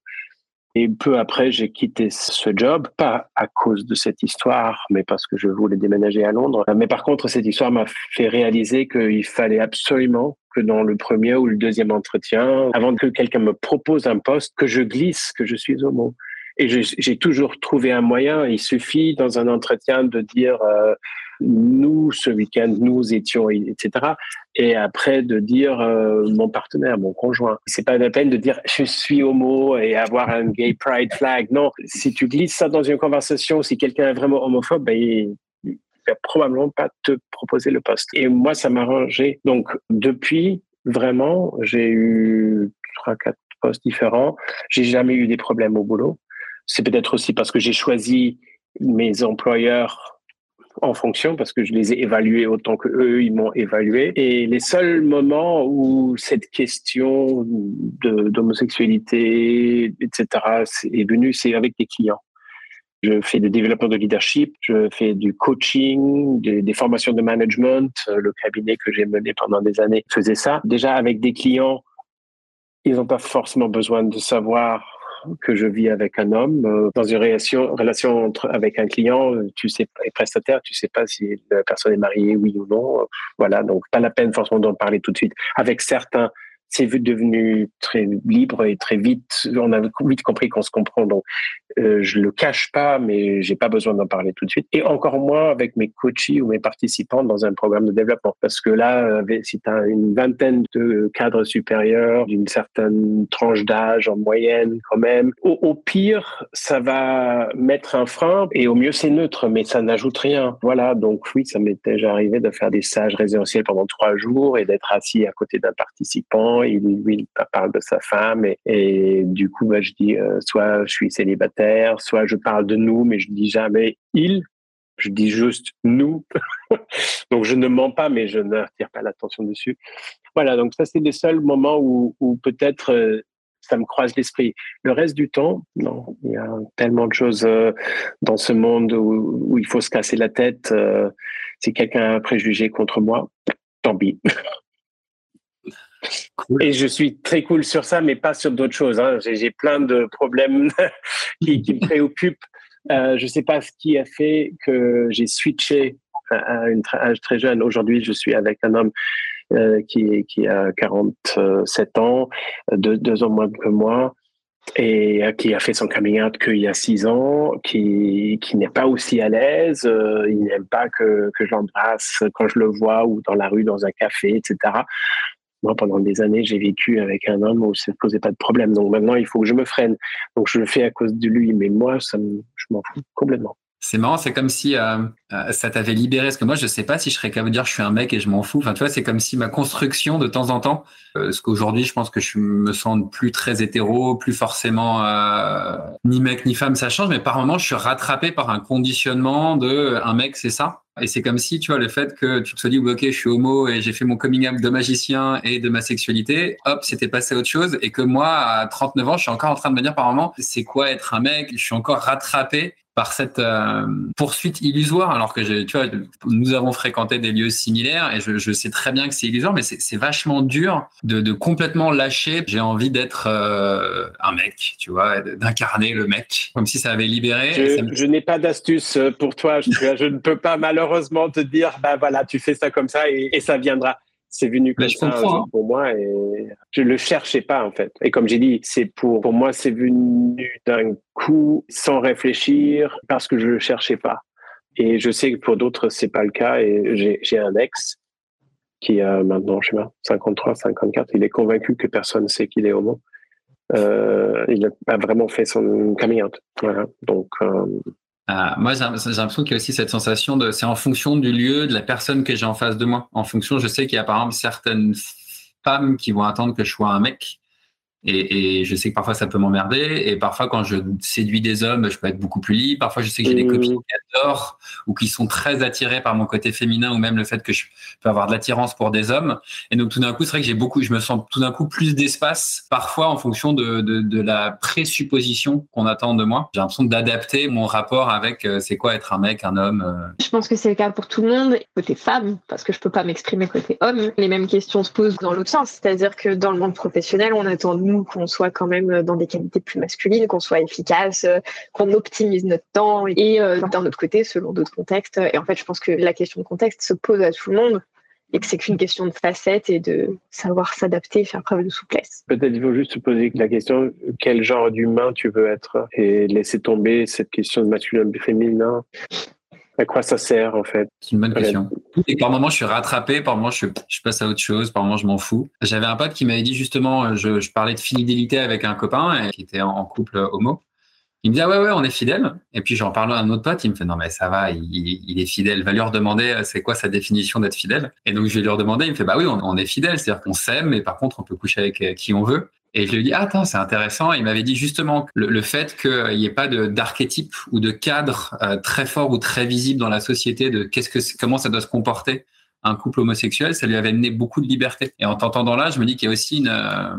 Et peu après, j'ai quitté ce job, pas à cause de cette histoire, mais parce que je voulais déménager à Londres. Mais par contre, cette histoire m'a fait réaliser qu'il fallait absolument que dans le premier ou le deuxième entretien, avant que quelqu'un me propose un poste, que je glisse que je suis homo. Et j'ai toujours trouvé un moyen. Il suffit dans un entretien de dire euh, nous ce week-end nous étions etc. Et après de dire euh, mon partenaire, mon conjoint. C'est pas la peine de dire je suis homo et avoir un gay pride flag. Non, si tu glisses ça dans une conversation, si quelqu'un est vraiment homophobe, ben, il, va probablement pas te proposer le poste. Et moi ça m'a arrangé. Donc depuis vraiment, j'ai eu trois quatre postes différents. J'ai jamais eu des problèmes au boulot. C'est peut-être aussi parce que j'ai choisi mes employeurs en fonction parce que je les ai évalués autant que eux ils m'ont évalué. Et les seuls moments où cette question d'homosexualité, etc., est venue, c'est avec des clients. Je fais des développeurs de leadership, je fais du coaching, des, des formations de management. Le cabinet que j'ai mené pendant des années faisait ça. Déjà avec des clients, ils n'ont pas forcément besoin de savoir que je vis avec un homme. Euh, dans une relation, relation entre, avec un client, tu sais, et prestataire, tu sais pas si la personne est mariée, oui ou non. Voilà, donc pas la peine forcément d'en parler tout de suite. Avec certains c'est devenu très libre et très vite. On a vite compris qu'on se comprend. Donc, euh, je le cache pas, mais j'ai pas besoin d'en parler tout de suite. Et encore moins avec mes coachs ou mes participants dans un programme de développement. Parce que là, si tu une vingtaine de cadres supérieurs d'une certaine tranche d'âge en moyenne, quand même, au, pire, ça va mettre un frein. Et au mieux, c'est neutre, mais ça n'ajoute rien. Voilà. Donc, oui, ça m'est déjà arrivé de faire des stages résidentiels pendant trois jours et d'être assis à côté d'un participant il, lui, parle de sa femme et, du coup, bah, je dis euh, soit je suis célibataire, soit je parle de nous, mais je dis jamais il. Je dis juste nous. <laughs> donc je ne mens pas, mais je n'attire pas l'attention dessus. Voilà, donc ça c'est les seuls moments où, peut-être euh, ça me croise l'esprit. Le reste du temps, non, il y a tellement de choses euh, dans ce monde où, où, il faut se casser la tête. si quelqu'un a un préjugé contre moi, tant pis. <laughs> Et je suis très cool sur ça, mais pas sur d'autres choses. Hein. J'ai plein de problèmes <laughs> qui, me préoccupent. Euh, je ne sais pas ce qui a fait que j'ai switché à un âge très jeune. Aujourd'hui, je suis avec un homme euh, qui, a 47 ans, deux, ans moins que moi, et euh, qui a fait son coming out qu'il y a six ans, qui, n'est pas aussi à l'aise. il n'aime pas que, que j'embrasse quand je le vois ou dans la rue, dans un café, etc. Moi, pendant des années, j'ai vécu avec un homme où ça ne posait pas de problème. Donc maintenant, il faut que je me freine. Donc je le fais à cause de lui. Mais moi, ça je m'en fous complètement. C'est marrant, c'est comme si euh, euh, ça t'avait libéré. Parce que moi, je sais pas si je serais capable de dire je suis un mec et je m'en fous. Enfin, tu vois, c'est comme si ma construction de temps en temps, euh, parce qu'aujourd'hui, je pense que je me sens plus très hétéro, plus forcément ni mec ni femme, ça change. Mais par moments, je suis rattrapé par un conditionnement de un mec, c'est ça? Et c'est comme si, tu vois, le fait que tu te sois dit, ok, je suis homo et j'ai fait mon coming out de magicien et de ma sexualité, hop, c'était passé à autre chose. Et que moi, à 39 ans, je suis encore en train de me dire par moment, c'est quoi être un mec? Je suis encore rattrapé par cette euh, poursuite illusoire, alors que tu vois, nous avons fréquenté des lieux similaires et je, je sais très bien que c'est illusoire, mais c'est vachement dur de, de, complètement lâcher. J'ai envie d'être euh, un mec, tu vois, d'incarner le mec, comme si ça avait libéré. Je, je n'ai pas d'astuce pour toi. Je, je, ne peux pas malheureusement te dire, bah voilà, tu fais ça comme ça et, et ça viendra c'est venu comme ça hein. pour moi et je le cherchais pas en fait. Et comme j'ai dit, c'est pour pour moi c'est venu d'un coup sans réfléchir parce que je le cherchais pas. Et je sais que pour d'autres c'est pas le cas et j'ai un ex qui a maintenant je sais pas 53 54, il est convaincu que personne ne sait qu'il est homo. Euh, il a vraiment fait son coming out. Voilà. Donc euh, euh, moi, j'ai l'impression qu'il y a aussi cette sensation de, c'est en fonction du lieu, de la personne que j'ai en face de moi. En fonction, je sais qu'il y a par exemple certaines femmes qui vont attendre que je sois un mec et, et, je sais que parfois ça peut m'emmerder. Et parfois, quand je séduis des hommes, je peux être beaucoup plus libre. Parfois, je sais que j'ai des copines qui adorent ou qui sont très attirées par mon côté féminin ou même le fait que je peux avoir de l'attirance pour des hommes. Et donc, tout d'un coup, c'est vrai que j'ai beaucoup, je me sens tout d'un coup plus d'espace, parfois en fonction de, de, de la présupposition qu'on attend de moi. J'ai l'impression d'adapter mon rapport avec euh, c'est quoi être un mec, un homme. Euh. Je pense que c'est le cas pour tout le monde. Côté femme, parce que je peux pas m'exprimer côté homme, les mêmes questions se posent dans l'autre sens. C'est-à-dire que dans le monde professionnel, on attend de nous qu'on soit quand même dans des qualités plus masculines, qu'on soit efficace, euh, qu'on optimise notre temps et euh, d'un autre côté, selon d'autres contextes. Et en fait, je pense que la question de contexte se pose à tout le monde et que c'est qu'une question de facette et de savoir s'adapter et faire preuve de souplesse. Peut-être il faut juste se poser la question quel genre d'humain tu veux être et laisser tomber cette question de masculin et féminin? À quoi ça sert en fait C'est une bonne question. Et par moments, je suis rattrapé, par moments, je, je passe à autre chose, par moments, je m'en fous. J'avais un pote qui m'avait dit justement, euh, je, je, parlais de fidélité avec un copain qui était en, couple homo. Il me dit ah ouais ouais on est fidèle et puis j'en parle à un autre pote il me fait non mais ça va il, il est fidèle va lui redemander euh, c'est quoi sa définition d'être fidèle? Et donc je vais lui redemander il me fait bah oui on, on est fidèle c'est-à-dire qu'on s'aime mais par contre on peut coucher avec euh, qui on veut Et je lui ai dit, ah, attends, c'est intéressant. il m'avait dit justement le, le fait qu'il n'y ait pas d'archétype ou de cadre euh, très fort ou très visible dans la société de qu'est-ce que, comment ça doit se comporter un couple homosexuel, ça lui avait amené beaucoup de liberté. Et en t'entendant là, je me dis qu'il y a aussi une, euh,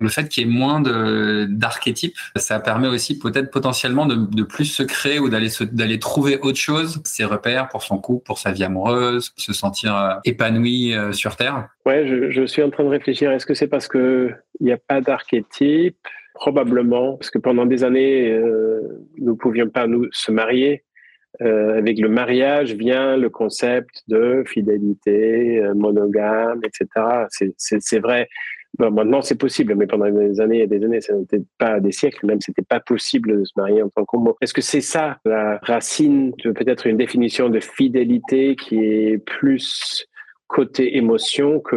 le fait qu'il y ait moins d'archétypes, ça permet aussi peut-être potentiellement de, plus se créer ou d'aller trouver autre chose, ses repères pour son couple, pour sa vie amoureuse, se sentir euh, épanoui euh, sur Terre. Ouais, je, suis en train de réfléchir. Est-ce que c'est parce que il n'y a pas d'archétype Probablement, parce que pendant des années, euh, nous pouvions pas nous se marier. Avec le mariage vient le concept de fidélité, monogame, etc. C'est vrai maintenant, c'est possible, mais pendant des années et des années, ça n'était pas des siècles, même c'était pas possible de se marier en tant qu'homo. Est-ce que c'est ça la racine peut-être une définition de fidélité qui est plus côté émotion que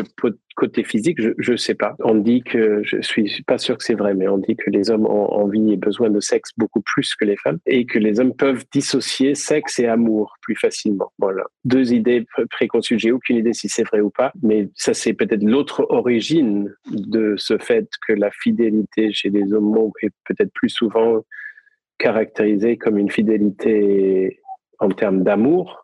côté physique, je ne sais pas. On dit que, je suis pas sûr que c'est vrai, mais on dit que les hommes ont envie et besoin de sexe beaucoup plus que les femmes et que les hommes peuvent dissocier sexe et amour plus facilement. Voilà. Deux idées préconçues. J'ai aucune idée si c'est vrai ou pas, mais ça c'est peut-être l'autre origine de ce fait que la fidélité chez les homos est peut-être plus souvent caractérisée comme une fidélité en termes d'amour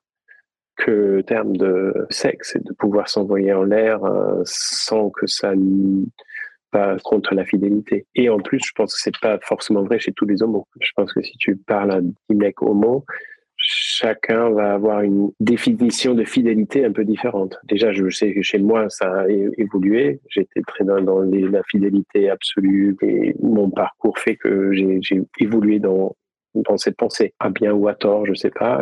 que terme de sexe et de pouvoir s'envoyer en l'air euh, sans que ça pas contre la fidélité. Et en plus, je pense que c'est pas forcément vrai chez tous les homos. Je pense que si tu parles à 10 mecs homo, chacun va avoir une définition de fidélité un peu différente. Déjà, je sais que chez moi, ça a évolué. J'étais très dans, la fidélité absolue et mon parcours fait que j'ai évolué dans, cette pensée. À bien ou à tort, je sais pas.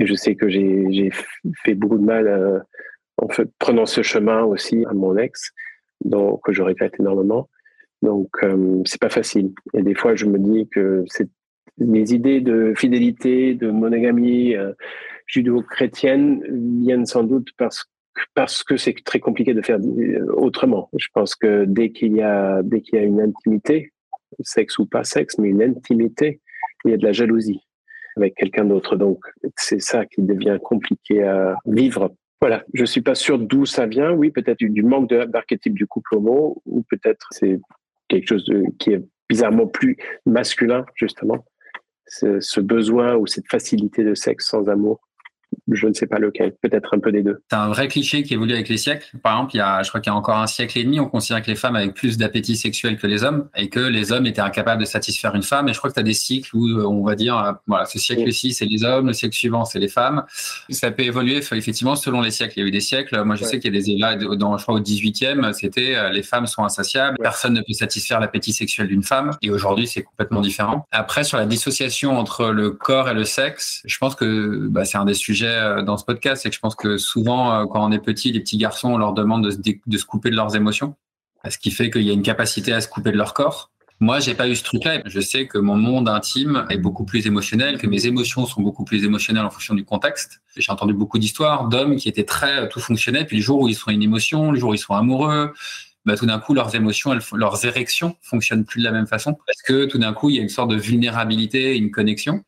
Et je sais que j'ai fait beaucoup de mal euh, en prenant ce chemin aussi à mon ex, donc que je regrette énormément. Donc euh, c'est pas facile. Et des fois, je me dis que mes idées de fidélité, de monogamie euh, judéo-chrétienne viennent sans doute parce parce que c'est très compliqué de faire autrement. Je pense que dès qu'il y a dès qu'il y a une intimité, sexe ou pas sexe, mais une intimité, il y a de la jalousie avec quelqu'un d'autre. Donc, c'est ça qui devient compliqué à vivre. Voilà, je suis pas sûr d'où ça vient. Oui, peut-être du manque d'archétype du couple homo, ou peut-être c'est quelque chose qui est bizarrement plus masculin, justement. Ce besoin ou cette facilité de sexe sans amour je ne sais pas lequel, peut-être un peu des deux. C'est un vrai cliché qui évolue avec les siècles. Par exemple, il y a, je crois qu'il y a encore un siècle et demi, on considère que les femmes avaient plus d'appétit sexuel que les hommes et que les hommes étaient incapables de satisfaire une femme. Et je crois que tu as des cycles où euh, on va dire, euh, voilà, ce siècle-ci, c'est les hommes, le siècle suivant, c'est les femmes. Ça peut évoluer effectivement selon les siècles. Il y a eu des siècles, moi je sais qu'il y a des élèves dans, je crois, au 18e, c'était euh, les femmes sont insatiables, personne ne peut satisfaire l'appétit sexuel d'une femme. Et aujourd'hui, c'est complètement différent. Après, sur la dissociation entre le corps et le sexe, je pense que bah, c'est un des sujets dans ce podcast c'est que je pense que souvent, euh, quand on est petit, les petits garçons, on leur demande de se, couper de leurs émotions, ce qui fait qu'il y a une capacité à se couper de leur corps. Moi, j'ai pas eu ce truc-là. Je sais que mon monde intime est beaucoup plus émotionnel, que mes émotions sont beaucoup plus émotionnelles en fonction du contexte. J'ai entendu beaucoup d'histoires d'hommes qui étaient très tout fonctionnait, puis le jour où ils sont une émotion, le jour où ils sont amoureux, bah, tout d'un coup, leurs émotions, leurs érections fonctionnent plus de la même façon parce que tout d'un coup, il y a une sorte de vulnérabilité, une connexion.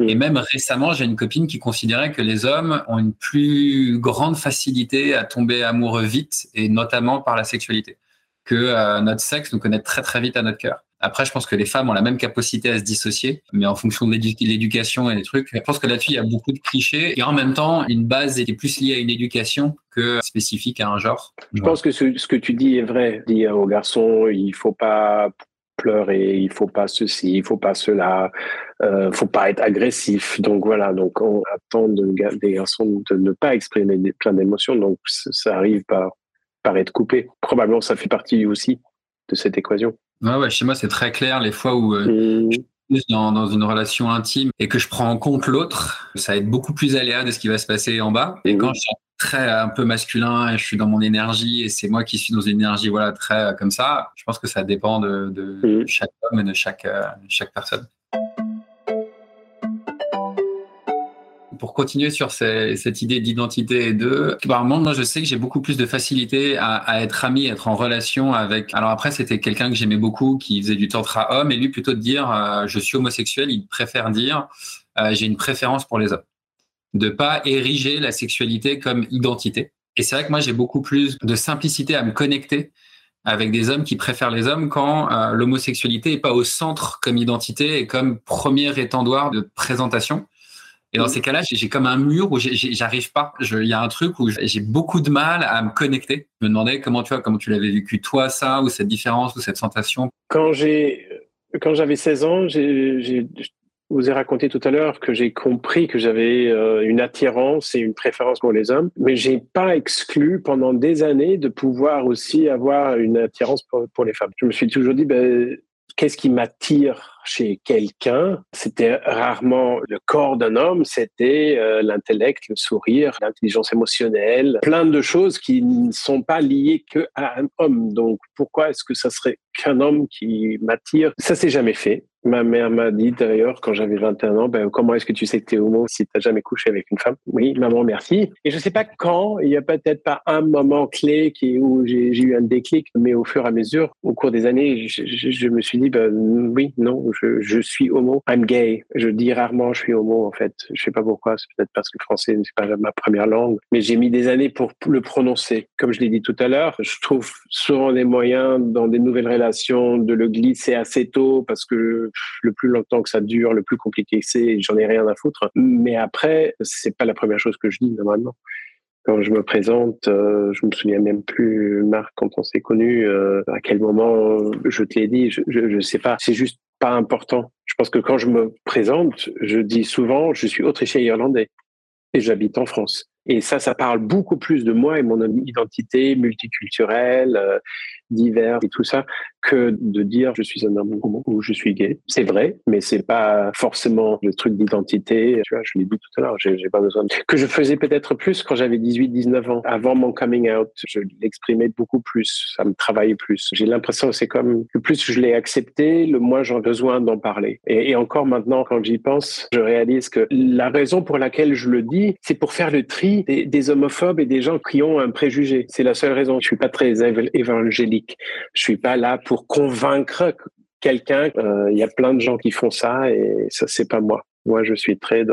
Et mm. même récemment, j'ai une copine qui considérait que les hommes ont une plus grande facilité à tomber amoureux vite, et notamment par la sexualité, que euh, notre sexe nous connaît très très vite à notre cœur. Après, je pense que les femmes ont la même capacité à se dissocier, mais en fonction de l'éducation et des trucs. Je pense que là-dessus, il y a beaucoup de clichés. Et en même temps, une base est plus liée à une éducation que spécifique à un genre. Je pense que ce, ce, que tu dis est vrai. Dire aux garçons, il faut pas pleurer, il faut pas ceci, il faut pas cela, euh, faut pas être agressif. Donc voilà, donc on attend de, des garçons de ne pas exprimer plein d'émotions, donc ça arrive par, par être coupé. Probablement, ça fait partie aussi de cette équation. Ouais, ouais, chez moi, c'est très clair les fois où euh, mmh. Dans, dans, une relation intime et que je prends en compte l'autre, ça va être beaucoup plus aléa de ce qui va se passer en bas. Et mmh. quand je suis très un peu masculin et je suis dans mon énergie et c'est moi qui suis dans une énergie voilà très comme ça, je pense que ça dépend de, de mmh. chaque homme et de chaque, euh, chaque personne. Pour continuer sur cette idée d'identité et de, moi, je sais que j'ai beaucoup plus de facilité à, être ami, à être en relation avec. Alors après, c'était quelqu'un que j'aimais beaucoup, qui faisait du tantra homme, et lui plutôt de dire euh, je suis homosexuel, il préfère dire euh, j'ai une préférence pour les hommes, de pas ériger la sexualité comme identité. Et c'est vrai que moi, j'ai beaucoup plus de simplicité à me connecter avec des hommes qui préfèrent les hommes quand euh, l'homosexualité est pas au centre comme identité et comme premier étendoir de présentation. Et dans ces cas-là, j'ai comme un mur où j'arrive pas. Il y a un truc où j'ai beaucoup de mal à me connecter. Je me demandais comment tu vois, comment tu l'avais vécu toi, ça, ou cette différence, ou cette sensation. Quand j'ai, quand j'avais 16 ans, j'ai, vous ai raconté tout à l'heure que j'ai compris que j'avais euh, une attirance et une préférence pour les hommes, mais j'ai pas exclu pendant des années de pouvoir aussi avoir une attirance pour, pour les femmes. Je me suis toujours dit, ben, qu'est-ce qui m'attire chez quelqu'un, c'était rarement le corps d'un homme, c'était euh, l'intellect, le sourire, l'intelligence émotionnelle, plein de choses qui ne sont pas liées que à un homme. Donc pourquoi est-ce que ça serait qu'un homme qui m'attire? Ça s'est jamais fait. Ma mère m'a dit d'ailleurs quand j'avais 21 ans, ben, comment est-ce que tu sais que tu es homo si tu n'as jamais couché avec une femme? Oui, maman, merci. Et je ne sais pas quand, il n'y a peut-être pas un moment clé qui, où j'ai eu un déclic, mais au fur et à mesure, au cours des années, je, je me suis dit, ben, oui, non, je, suis homo. I'm gay. Je dis rarement je suis homo en fait. Je sais pas pourquoi. C'est peut-être parce que le français n'est pas ma première langue, mais j'ai mis des années pour le prononcer. Comme je l'ai dit tout à l'heure, je trouve souvent des moyens dans des nouvelles relations de le glisser assez tôt parce que le plus longtemps que ça dure, le plus compliqué c'est. J'en ai rien à foutre. Mais après, c'est pas la première chose que je dis normalement quand je me présente, euh, je me souviens même plus, Marc, quand on s'est connu, euh, à quel moment je te l'ai dit, je, je, sais pas. C'est juste important. Je pense que quand je me présente, je dis souvent, je suis autrichien irlandais et j'habite en France. Et ça, ça parle beaucoup plus de moi et mon identité multiculturelle, euh, divers et tout ça, que de dire je suis un homme ou je suis gay. C'est vrai, mais c'est pas forcément le truc d'identité. Tu vois, je l'ai dit tout à l'heure, j'ai, pas besoin de... <laughs> Que je faisais peut-être plus quand j'avais 18, 19 ans. Avant mon coming out, je l'exprimais beaucoup plus. Ça me travaillait plus. J'ai l'impression que c'est comme, le plus je l'ai accepté, le moins j'ai besoin d'en parler. Et, encore maintenant, quand j'y pense, je réalise que la raison pour laquelle je le dis, c'est pour faire le tri des, des homophobes et des gens qui ont un préjugé. C'est la seule raison. Je suis pas très évangélique. Je suis pas là pour convaincre quelqu'un. Euh, il y a plein de gens qui font ça et ça, c'est pas moi. Moi, je suis très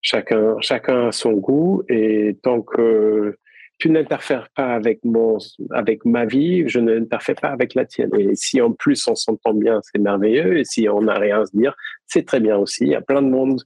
chacun, chacun a son goût et tant que tu n'interfères pas avec mon, avec ma vie, je n'interfère pas avec la tienne. Et si en plus on s'entend bien, c'est merveilleux. Et si on n'a rien à se dire, c'est très bien aussi. Il y a plein de monde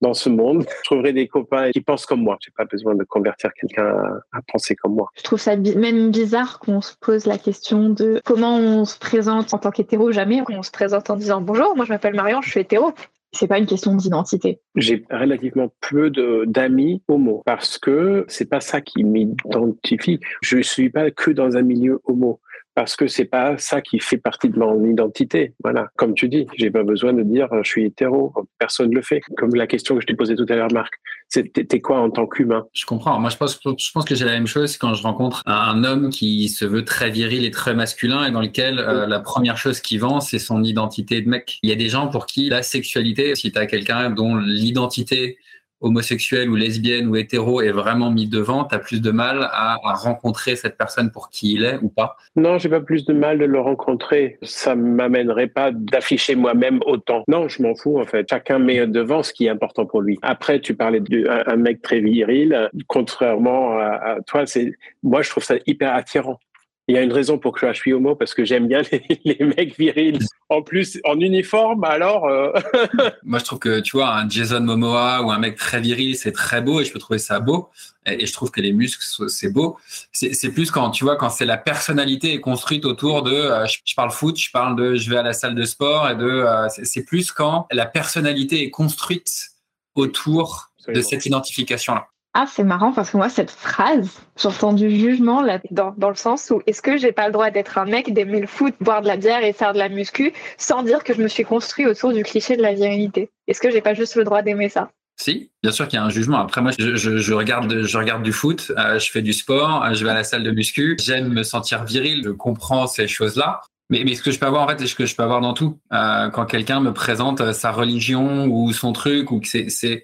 dans ce monde. Je trouverai des copains qui pensent comme moi. J'ai pas besoin de convertir quelqu'un à, penser comme moi. Je trouve ça même bizarre qu'on se pose la question de comment on se présente en tant qu'hétéro. Jamais on se présente en disant bonjour, moi je m'appelle Marion, je suis hétéro c'est pas une question d'identité. J'ai relativement peu d'amis homo parce que c'est pas ça qui m'identifie. Je suis pas que dans un milieu homo parce que c'est pas ça qui fait partie de mon identité. Voilà, comme tu dis, j'ai pas besoin de dire je suis hétéro, personne le fait. Comme la question que je t'ai posée tout à l'heure, Marc, t'es quoi en tant qu'humain? Je comprends. Moi, je pense, je pense que j'ai la même chose quand je rencontre un homme qui se veut très viril et très masculin et dans lequel euh, la première chose qui vend, c'est son identité de mec. Il y a des gens pour qui la sexualité, si tu as quelqu'un dont l'identité homosexuel ou lesbienne ou hétéro est vraiment mis devant, tu as plus de mal à, rencontrer cette personne pour qui il est ou pas? Non, j'ai pas plus de mal de le rencontrer. Ça m'amènerait pas d'afficher moi-même autant. Non, je m'en fous en fait. Chacun met devant ce qui est important pour lui. Après, tu parlais d'un mec très viril. Contrairement à, à toi, c'est moi je trouve ça hyper attirant. Il y a une raison pour que je suis homo parce que j'aime bien <laughs> les, mecs virils. En plus, en uniforme, alors. Euh, <laughs> Moi, je trouve que tu vois un Jason Momoa ou un mec très viril, c'est très beau et je peux trouver ça beau. Et, je trouve que les muscles, c'est beau. C'est plus quand tu vois quand c'est la personnalité est construite autour de. Euh, je, parle foot, je parle de. Je vais à la salle de sport et de. Euh, c'est plus quand la personnalité est construite autour de cette identification-là. Ah, c'est marrant parce que moi, cette phrase, j'entends du jugement dans, le sens où est-ce que j'ai pas le droit d'être un mec, d'aimer le foot, boire de la bière et faire de la muscu sans dire que je me suis construit autour du cliché de la virilité? Est-ce que j'ai pas juste le droit d'aimer ça? Si, bien sûr qu'il y a un jugement. Après, moi, je, je, regarde, je regarde du foot, euh, je fais du sport, euh, je vais à la salle de muscu. J'aime me sentir viril, je comprends ces choses-là. Mais, mais, ce que je peux avoir en fait, ce que je peux avoir dans tout. Euh, quand quelqu'un me présente euh, sa religion ou son truc, ou que c'est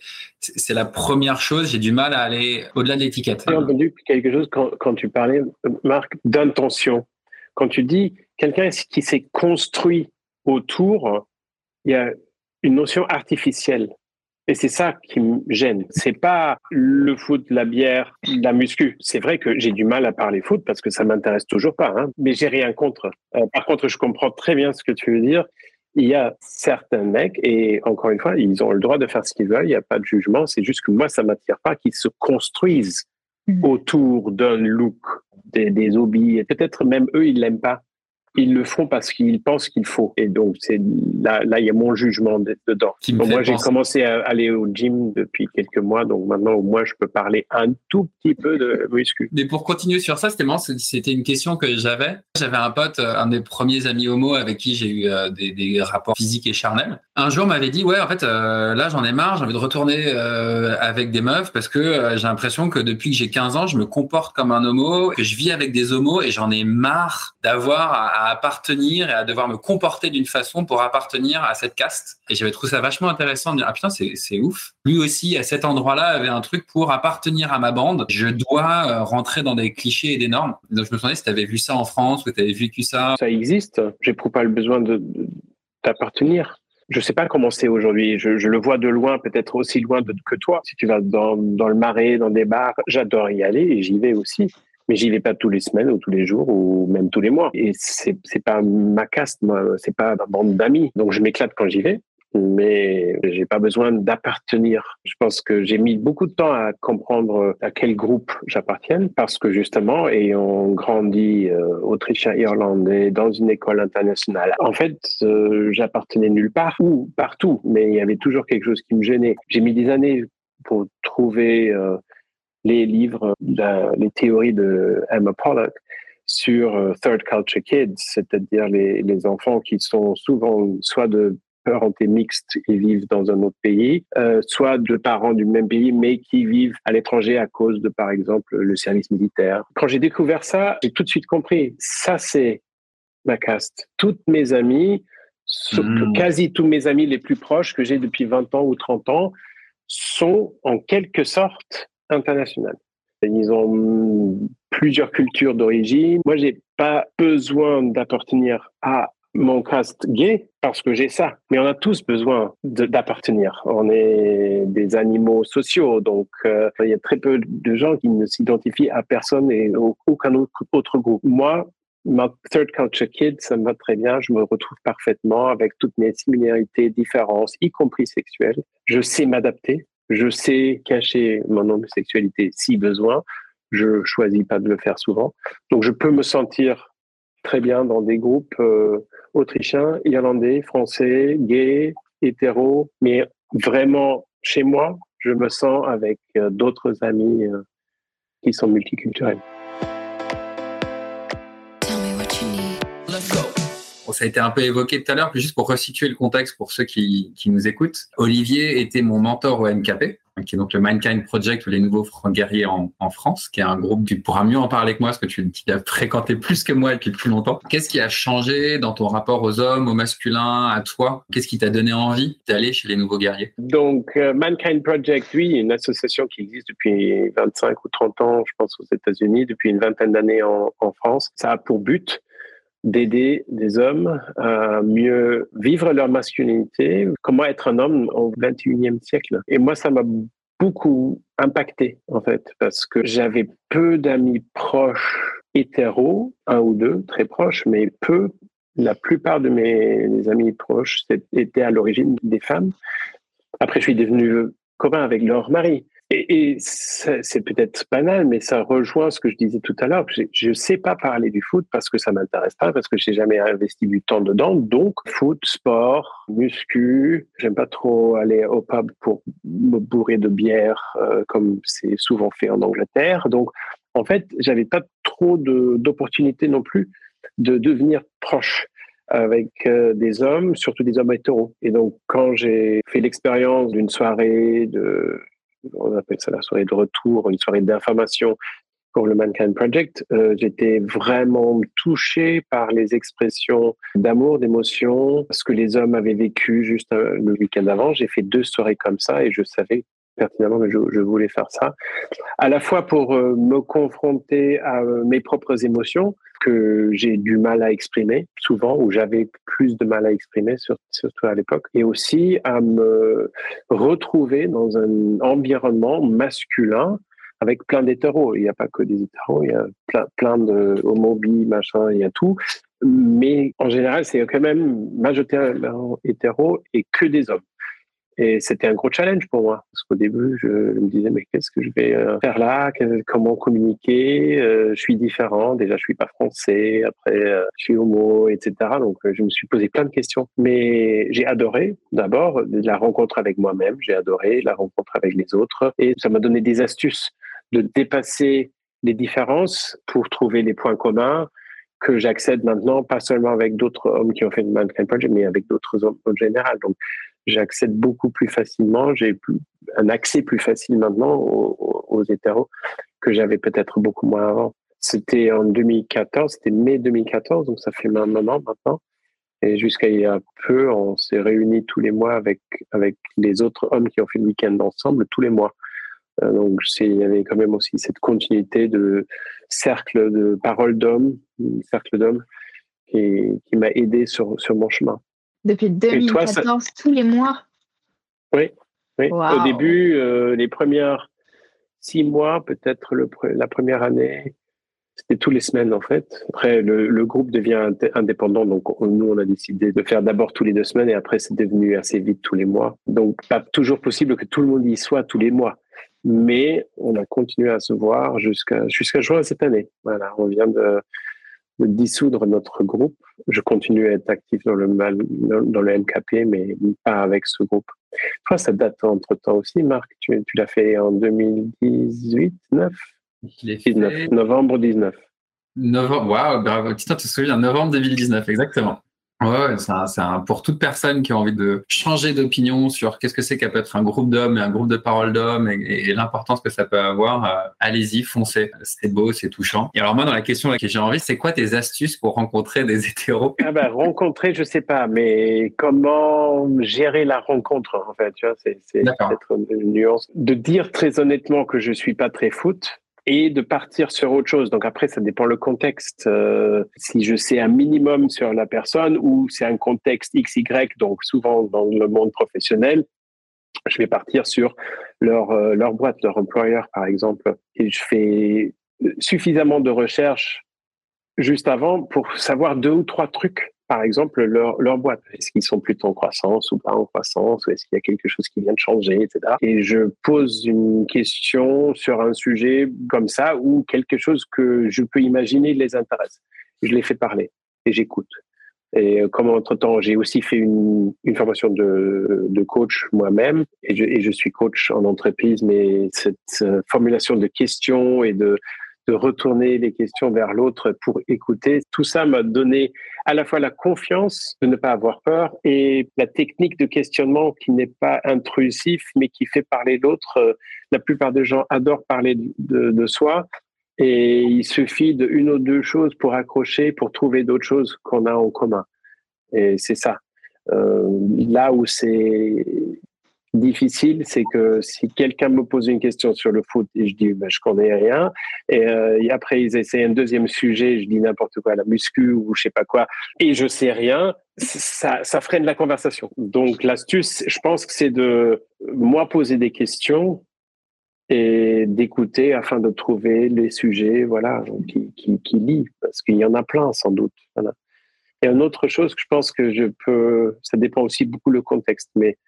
la première chose, j'ai du mal à aller au-delà de l'étiquette. J'ai entendu quelque chose quand, quand tu parlais, Marc, d'intention. Quand tu dis quelqu'un qui s'est construit autour, il y a une notion artificielle. Et c'est ça qui me gêne. C'est pas le foot, la bière, la muscu. C'est vrai que j'ai du mal à parler foot parce que ça m'intéresse toujours pas, hein, mais j'ai rien contre. Euh, par contre, je comprends très bien ce que tu veux dire. Il y a certains mecs, et encore une fois, ils ont le droit de faire ce qu'ils veulent, il n'y a pas de jugement, c'est juste que moi, ça m'attire pas qu'ils se construisent mmh. autour d'un look, des, des hobbies, et peut-être même eux, ils l'aiment pas ils le font parce qu'ils pensent qu'il faut. Et donc, c'est là, là, il y a mon jugement dedans. moi, j'ai commencé à aller au gym depuis quelques mois, donc maintenant, au moins, je peux parler un tout petit peu de <laughs> muscu. Mais pour continuer sur ça, c'était c'était une question que j'avais. J'avais un pote, euh, un des premiers amis homo avec qui j'ai eu euh, des, des, rapports physiques et charnels. Un jour, m'avait dit, ouais, en fait, euh, là, j'en ai marre, j'ai envie de retourner avec des meufs parce que j'ai l'impression que depuis que j'ai 15 ans, je me comporte comme un homo, que je vis avec des homos et j'en ai marre d'avoir à à appartenir et à devoir me comporter d'une façon pour appartenir à cette caste. Et j'avais trouvé ça vachement intéressant de dire, ah putain, c'est ouf. Lui aussi, à cet endroit-là, avait un truc pour appartenir à ma bande. Je dois euh, rentrer dans des clichés et des normes. Donc je me demandais si tu avais vu ça en France ou tu avais vécu ça. Ça existe. J'éprouve pas le besoin d'appartenir. Je sais pas comment c'est aujourd'hui. Je, je, le vois de loin, peut-être aussi loin que toi. Si tu vas dans, dans le marais, dans des bars, j'adore y aller et j'y vais aussi mais j'y vais pas tous les semaines ou tous les jours ou même tous les mois. Et c'est c'est pas ma caste, moi, c'est pas ma bande d'amis. Donc je m'éclate quand j'y vais, mais j'ai pas besoin d'appartenir. Je pense que j'ai mis beaucoup de temps à comprendre à quel groupe j'appartiens parce que justement, ayant grandi euh, autrichien irlandais dans une école internationale, en fait, euh, j'appartenais nulle part ou partout, mais il y avait toujours quelque chose qui me gênait. J'ai mis des années pour trouver euh, les livres, les théories de Emma Pollock sur euh, third culture kids, c'est-à-dire les, les, enfants qui sont souvent soit de parentés mixtes et vivent dans un autre pays, euh, soit de parents du même pays mais qui vivent à l'étranger à cause de, par exemple, le service militaire. Quand j'ai découvert ça, j'ai tout de suite compris, ça c'est ma caste. Toutes mes amies, mmh. quasi tous mes amis les plus proches que j'ai depuis 20 ans ou 30 ans, sont en quelque sorte international. Ils ont plusieurs cultures d'origine. Moi, j'ai pas besoin d'appartenir à mon caste gay parce que j'ai ça. Mais on a tous besoin d'appartenir. On est des animaux sociaux, donc euh, il y a très peu de gens qui ne s'identifient à personne et aucun autre groupe. Moi, ma third culture kid, ça me va très bien. Je me retrouve parfaitement avec toutes mes similarités, différences, y compris sexuelles. Je sais m'adapter. Je sais cacher mon homosexualité si besoin. Je choisis pas de le faire souvent. Donc, je peux me sentir très bien dans des groupes euh, autrichiens, irlandais, français, gays, hétéros, mais vraiment chez moi, je me sens avec euh, d'autres amis euh, qui sont multiculturels. Ça a été un peu évoqué tout à l'heure, puis juste pour resituer le contexte pour ceux qui, nous écoutent. Olivier était mon mentor au NKP, qui est donc le Mankind Project les nouveaux guerriers en, France, qui est un groupe, tu pourras mieux en parler que moi, parce que tu, tu as fréquenté plus que moi depuis plus longtemps. Qu'est-ce qui a changé dans ton rapport aux hommes, aux masculins, à toi? Qu'est-ce qui t'a donné envie d'aller chez les nouveaux guerriers? Donc, euh, Mankind Project, oui, une association qui existe depuis 25 ou 30 ans, je pense, aux États-Unis, depuis une vingtaine d'années en France. Ça a pour but d'aider des hommes à mieux vivre leur masculinité, comment être un homme au 21e siècle. Et moi, ça m'a beaucoup impacté, en fait, parce que j'avais peu d'amis proches hétéros, un ou deux, très proches, mais peu. La plupart de mes, amis proches étaient à l'origine des femmes. Après, je suis devenu commun avec leur mari. Et, c'est peut-être banal, mais ça rejoint ce que je disais tout à l'heure. Je ne sais pas parler du foot parce que ça m'intéresse pas, parce que j'ai jamais investi du temps dedans. Donc, foot, sport, muscu. J'aime pas trop aller au pub pour me bourrer de bière, euh, comme c'est souvent fait en Angleterre. Donc, en fait, j'avais pas trop d'opportunités non plus de devenir proche avec euh, des hommes, surtout des hommes hétéros. Et donc, quand j'ai fait l'expérience d'une soirée de on appelle ça la soirée de retour, une soirée d'information pour le Mankind Project, euh, j'étais vraiment touché par les expressions d'amour, d'émotion, ce que les hommes avaient vécu juste euh, le week-end avant. J'ai fait deux soirées comme ça et je savais pertinemment que je, voulais faire ça, à la fois pour euh, me confronter à euh, mes propres émotions que j'ai du mal à exprimer souvent, ou j'avais plus de mal à exprimer, surtout à l'époque, et aussi à me retrouver dans un environnement masculin avec plein d'hétéros. Il n'y a pas que des hétéros, il y a plein, plein de homobies, machin, il y a tout. Mais en général, c'est quand même majoritairement hétéro et que des hommes. Et c'était un gros challenge pour moi, parce qu'au début, je, me disais, mais qu'est-ce que je vais euh, faire là? Comment communiquer? Euh, Je suis différent, déjà, je suis pas français, après, euh, je suis homo, etc. Donc, je me suis posé plein de questions. Mais j'ai adoré, d'abord, la rencontre avec moi-même, j'ai adoré la rencontre avec les autres, et ça m'a donné des astuces de dépasser les différences pour trouver les points communs que j'accède maintenant, pas seulement avec d'autres hommes qui ont fait le Mankind Project, mais avec d'autres hommes en général. Donc, j'accède beaucoup plus facilement, j'ai un accès plus facile maintenant aux, aux hétéros que j'avais peut-être beaucoup moins avant. C'était en 2014, c'était mai 2014, donc ça fait moment maintenant. Et jusqu'à il y a peu, on s'est réunis tous les mois avec, avec les autres hommes qui ont fait le week-end ensemble, tous les mois. Euh, donc il y avait quand même aussi cette continuité de cercle de paroles d'hommes, cercle d'hommes, qui, qui m'a aidé sur, sur mon chemin. Depuis 2014, tous les mois Oui. oui. Au début, euh, les premières six mois, peut-être la première année, c'était tous les semaines en fait. Après, le, groupe devient indépendant, donc nous, on a décidé de faire d'abord tous les deux semaines et après, c'est devenu assez vite tous les mois. Donc, pas toujours possible que tout le monde y soit tous les mois. Mais on a continué à se voir jusqu'à jusqu'à juin cette année. Voilà, on vient de dissoudre notre groupe. Je continue à être actif dans le, dans le MKP, mais pas avec ce groupe. Toi, ça date entre temps aussi, Marc. Tu, tu l'as fait en 2018, 9 fait... novembre 19. Novembre, waouh, bravo. Tu te souviens, novembre 2019, exactement. Ouais, c'est un, pour toute personne qui a envie de changer d'opinion sur qu'est-ce que c'est qu'à peut être un groupe d'hommes et un groupe de paroles d'hommes et, l'importance que ça peut avoir. Euh, allez-y, foncez. C'est beau, c'est touchant. Et alors moi, dans la question que j'ai envie, c'est quoi tes astuces pour rencontrer des <laughs> hétéros? Ah ben, Rencontrer, je sais pas, mais comment gérer la rencontre En fait, tu vois, c'est peut-être une nuance. De dire très honnêtement que je suis pas très foot, et de partir sur autre chose. Donc après, ça dépend le contexte. Euh, si je sais un minimum sur la personne ou c'est un contexte XY, donc souvent dans le monde professionnel, je vais partir sur leur, euh, leur boîte, leur employeur, par exemple. Et je fais suffisamment de recherches juste avant pour savoir deux ou trois trucs par exemple, leur, leur boîte. Est-ce qu'ils sont plutôt en croissance ou pas en croissance? Ou est-ce qu'il y a quelque chose qui vient de changer, etc. Et je pose une question sur un sujet comme ça ou quelque chose que je peux imaginer les intéresse. Je les fais parler et j'écoute. Et comme entre-temps, j'ai aussi fait une, une formation de, de coach moi-même et je, et je suis coach en entreprise, mais cette euh, formulation de questions et de, de retourner les questions vers l'autre pour écouter. Tout ça m'a donné à la fois la confiance de ne pas avoir peur et la technique de questionnement qui n'est pas intrusif, mais qui fait parler l'autre. La plupart des gens adorent parler de, soi. Et il suffit d'une ou deux choses pour accrocher, pour trouver d'autres choses qu'on a en commun. Et c'est ça. Euh, là où c'est difficile, c'est que si quelqu'un me pose une question sur le foot et je dis ben, je connais rien, et, euh, et, après ils essaient un deuxième sujet, je dis n'importe quoi, la muscu ou je sais pas quoi, et je sais rien, ça, freine la conversation. Donc l'astuce, je pense que c'est de moi poser des questions et d'écouter afin de trouver les sujets voilà qui, qui, qui lient, parce qu'il y en a plein sans doute. Et une autre chose que je pense que je peux, ça dépend aussi beaucoup le contexte, mais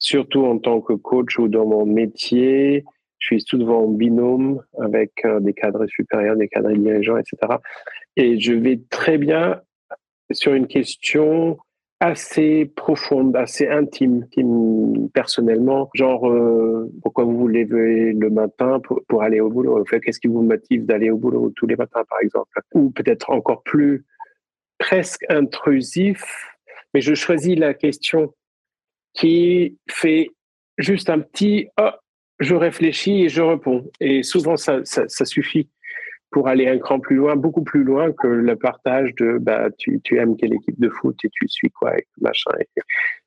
surtout en tant que coach ou dans mon métier, je suis souvent en binôme avec euh, des cadres supérieurs, des cadres dirigeants, etc. Et je vais très bien sur une question assez profonde, assez intime, personnellement, genre euh, pourquoi vous vous levez le matin pour, aller au boulot fait, Qu'est-ce qui vous motive d'aller au boulot tous les matins, par exemple? Ou peut-être encore plus presque intrusif, mais je choisis la question qui fait juste un petit oh, je réfléchis et je réponds. Et souvent, ça, ça, suffit pour aller un cran plus loin, beaucoup plus loin que le partage de bah, tu, tu aimes quelle équipe de foot et tu suis quoi et machin.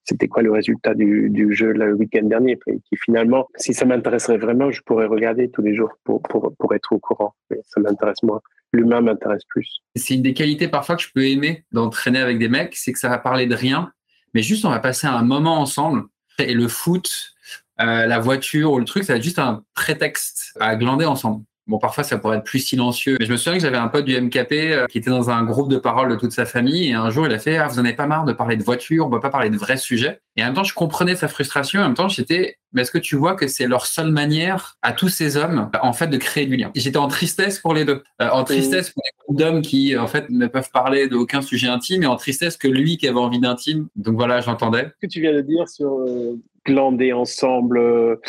C'était quoi le résultat du, du jeu le week-end dernier? Et qui finalement, si ça m'intéresserait vraiment, je pourrais regarder tous les jours pour, pour, pour être au courant. Mais ça m'intéresse moins. L'humain m'intéresse plus. C'est une des qualités parfois que je peux aimer d'entraîner avec des mecs, c'est que ça va parler de rien, mais juste on va passer un moment ensemble. Et le foot, euh, la voiture ou le truc, ça va être juste un prétexte à glander ensemble. Bon, parfois, ça pourrait être plus silencieux. Mais je me souviens que j'avais un pote du MKP euh, qui était dans un groupe de parole de toute sa famille. Et un jour, il a fait, ah, vous en avez pas marre de parler de voiture, on va pas parler de vrais sujets? Et en même temps, je comprenais sa frustration. En même temps, j'étais, mais est-ce que tu vois que c'est leur seule manière à tous ces hommes, en fait, de créer du lien? J'étais en tristesse pour les deux. Euh, en tristesse pour les groupes d'hommes qui, en fait, ne peuvent parler d'aucun sujet intime et en tristesse que lui qui avait envie d'intime. Donc voilà, j'entendais. Ce que tu viens de dire sur euh, glander ensemble,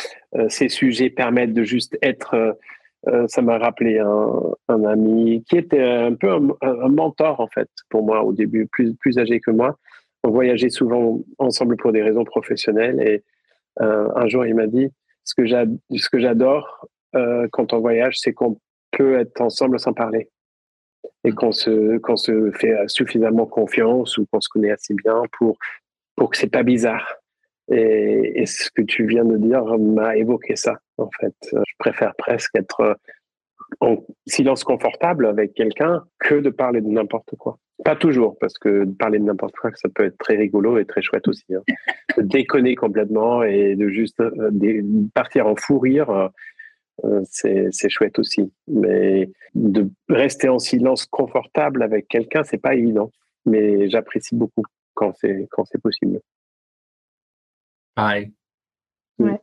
ces sujets permettent de juste être euh, ça m'a rappelé un, ami qui était un peu un, mentor en fait pour moi au début, plus, plus âgé que moi. On voyageait souvent ensemble pour des raisons professionnelles et euh, un jour il m'a dit ce que j'adore euh, quand on voyage, c'est qu'on peut être ensemble sans parler et qu'on se, qu'on se fait suffisamment confiance ou qu'on se connaît assez bien pour, pour que c'est pas bizarre. Et, ce que tu viens de dire m'a évoqué ça, en fait. Je préfère presque être en silence confortable avec quelqu'un que de parler de n'importe quoi. Pas toujours, parce que parler de n'importe quoi, ça peut être très rigolo et très chouette aussi. Hein. De déconner complètement et de juste euh, partir en fou rire, euh, c'est chouette aussi. Mais de rester en silence confortable avec quelqu'un, c'est pas évident. Mais j'apprécie beaucoup quand c'est possible. Pareil. Ouais.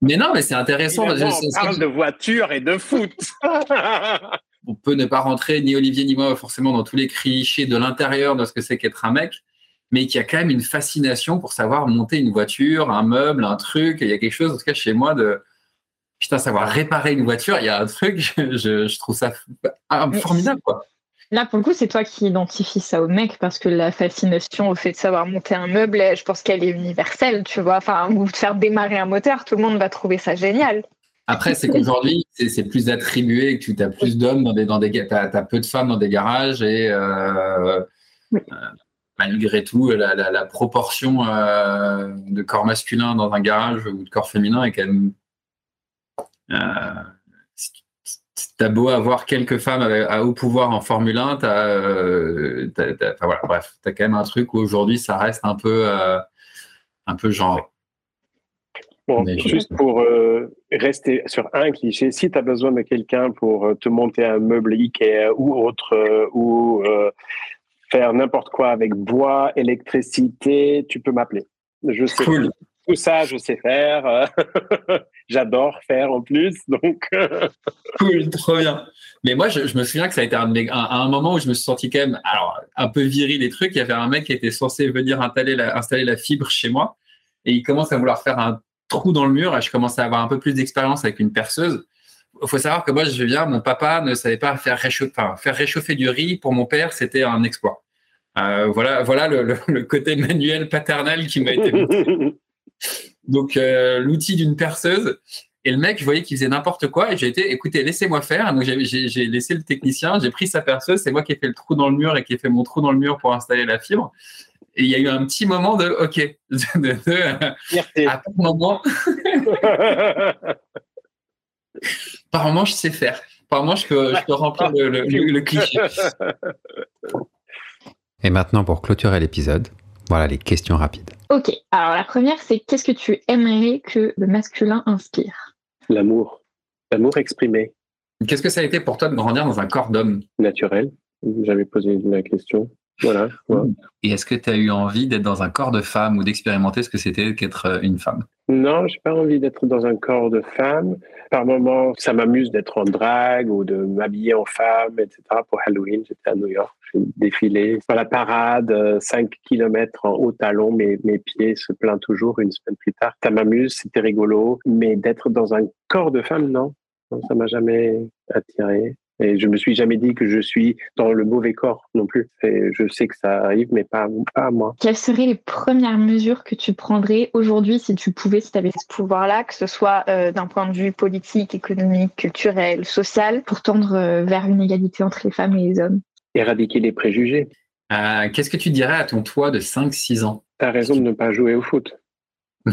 Mais non, mais c'est intéressant. on parle de voiture et de foot. <laughs> on peut ne pas rentrer, ni Olivier ni moi, forcément, dans tous les clichés de l'intérieur de ce que c'est qu'être un mec, mais qui a quand même une fascination pour savoir monter une voiture, un meuble, un truc. Il y a quelque chose, en tout cas, chez moi, de putain, savoir réparer une voiture. Il y a un truc, <laughs> je, je trouve ça formidable, quoi. Là, pour le coup, c'est toi qui identifies ça au mec parce que la fascination au fait de savoir monter un meuble, je pense qu'elle est universelle, tu vois. Enfin, ou de faire démarrer un moteur, tout le monde va trouver ça génial. Après, c'est qu'aujourd'hui, c'est plus attribué, que tu as plus d'hommes dans des, dans des, as, peu de femmes dans des garages et euh, euh, malgré tout, la, proportion euh, de corps masculin dans un garage ou de corps féminin est quand même t'as beau avoir quelques femmes à, haut pouvoir en Formule 1, t'as, euh, voilà, bref, t'as quand même un truc où aujourd'hui ça reste un peu, euh, un peu genre. Bon, juste pour euh, rester sur un cliché, si tu as besoin de quelqu'un pour te monter un meuble Ikea ou autre, ou faire n'importe quoi avec bois, électricité, tu peux m'appeler. Je sais. Tout ça, je sais faire. <laughs> J'adore faire en plus. Donc. cool, trop bien. Mais moi, je, me souviens que ça a été un, un, moment où je me suis senti quand même alors, un peu viril des trucs. Il y avait un mec qui était censé venir installer la, installer la fibre chez moi et il commence à vouloir faire un trou dans le mur et je commence à avoir un peu plus d'expérience avec une perceuse. Il faut savoir que moi, je viens, mon papa ne savait pas faire réchauffer, faire réchauffer du riz. Pour mon père, c'était un exploit. Euh, voilà, voilà le, le, côté manuel paternel qui m'a été montré. <laughs> Donc, euh, l'outil d'une perceuse. Et le mec, je voyais qu'il faisait n'importe quoi. Et j'ai été, écoutez, laissez-moi faire. Donc, j'ai laissé le technicien, j'ai pris sa perceuse. C'est moi qui ai fait le trou dans le mur et qui ai fait mon trou dans le mur pour installer la fibre. Et il y a eu un petit moment de OK. <laughs> De, de, à tout moment. <laughs> Par moment, je sais faire. Par moment, je peux, je peux remplir le, le, le cliché. Et maintenant, pour clôturer l'épisode, voilà les questions rapides. Ok, alors la première, c'est qu'est-ce que tu aimerais que le masculin inspire? L'amour. L'amour exprimé. Qu'est-ce que ça a été pour toi de grandir dans un corps d'homme? Naturel. J'avais posé la question. Voilà. Et est-ce que tu as eu envie d'être dans un corps de femme ou d'expérimenter ce que c'était qu'être euh, une femme? Non, j'ai pas envie d'être dans un corps de femme. Par moments, ça m'amuse d'être en drague ou de m'habiller en femme, etc. Pour Halloween, j'étais à New York, j'ai défilé sur la parade, 5 euh, km en haut talon, mes, mes pieds se plaignent toujours une semaine plus tard. Ça m'amuse, c'était rigolo, mais d'être dans un corps de femme, non. non ça m'a jamais attiré. Et je me suis jamais dit que je suis dans le mauvais corps non plus. Et je sais que ça arrive, mais pas, pas à moi. Quelles seraient les premières mesures que tu prendrais aujourd'hui si tu pouvais, si tu avais ce pouvoir-là, que ce soit euh, d'un point de vue politique, économique, culturel, social, pour tendre euh, vers une égalité entre les femmes et les hommes? Éradiquer les préjugés. Euh, Qu'est-ce que tu dirais à ton toi de 5-6 ans? Tu as raison de ne pas jouer au foot. <laughs> <laughs>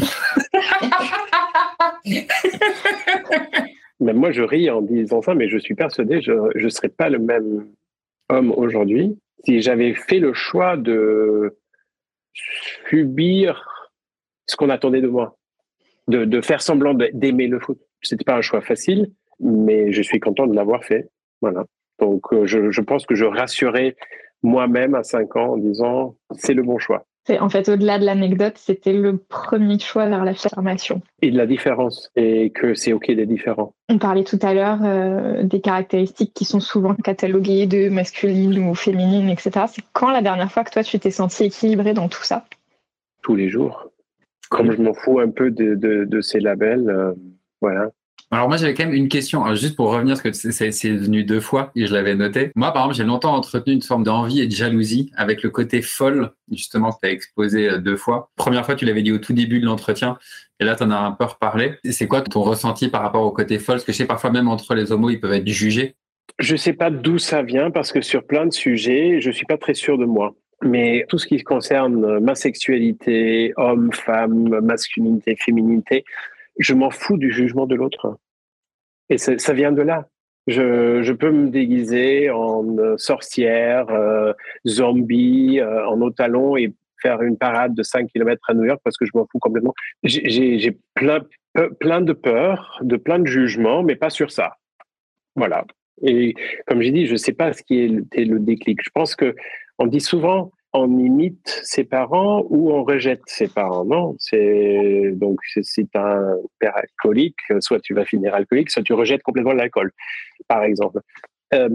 <laughs> Même moi, je ris en disant ça, mais je suis persuadé, je ne serais pas le même homme aujourd'hui si j'avais fait le choix de subir ce qu'on attendait de moi, de, faire semblant d'aimer le foot. C'était pas un choix facile, mais je suis content de l'avoir fait. Voilà. Donc, euh, je, je pense que je rassurais moi-même à 5 ans en disant c'est le bon choix. En fait, au-delà de l'anecdote, c'était le premier choix vers l'affirmation. Et de la différence, et que c'est OK d'être différent. On parlait tout à l'heure euh, des caractéristiques qui sont souvent cataloguées de masculines ou féminines, etc. C'est quand la dernière fois que toi, tu t'es senti équilibré dans tout ça? Tous les jours. Comme je m'en fous un peu de, de, de ces labels, euh, voilà. Alors moi j'avais quand même une question, Alors, juste pour revenir, parce que c'est venu deux fois et je l'avais noté. Moi par exemple j'ai longtemps entretenu une forme d'envie et de jalousie avec le côté folle justement que tu as exposé euh, deux fois. Première fois tu l'avais dit au tout début de l'entretien et là tu en as un peu reparlé. C'est quoi ton ressenti par rapport au côté folle? Parce que je sais parfois même entre les homos ils peuvent être jugés. Je sais pas d'où ça vient parce que sur plein de sujets je suis pas très sûr de moi. Mais tout ce qui concerne ma sexualité, homme, femme, masculinité, féminité, je m'en fous du jugement de l'autre. Et ça vient de là. Je, peux me déguiser en euh, sorcière, euh, zombie, euh, en haut talons et faire une parade de 5 km à New York parce que je m'en fous complètement. J'ai plein, de peurs, de plein de jugements, mais pas sur ça. Voilà. Et comme j'ai dit, je ne sais pas ce qui est le déclic. Je pense que on dit souvent on imite ses parents ou on rejette ses parents. Non, c'est donc c'est un père alcoolique, soit tu vas finir alcoolique, soit tu rejettes complètement l'alcool, par exemple. Euh,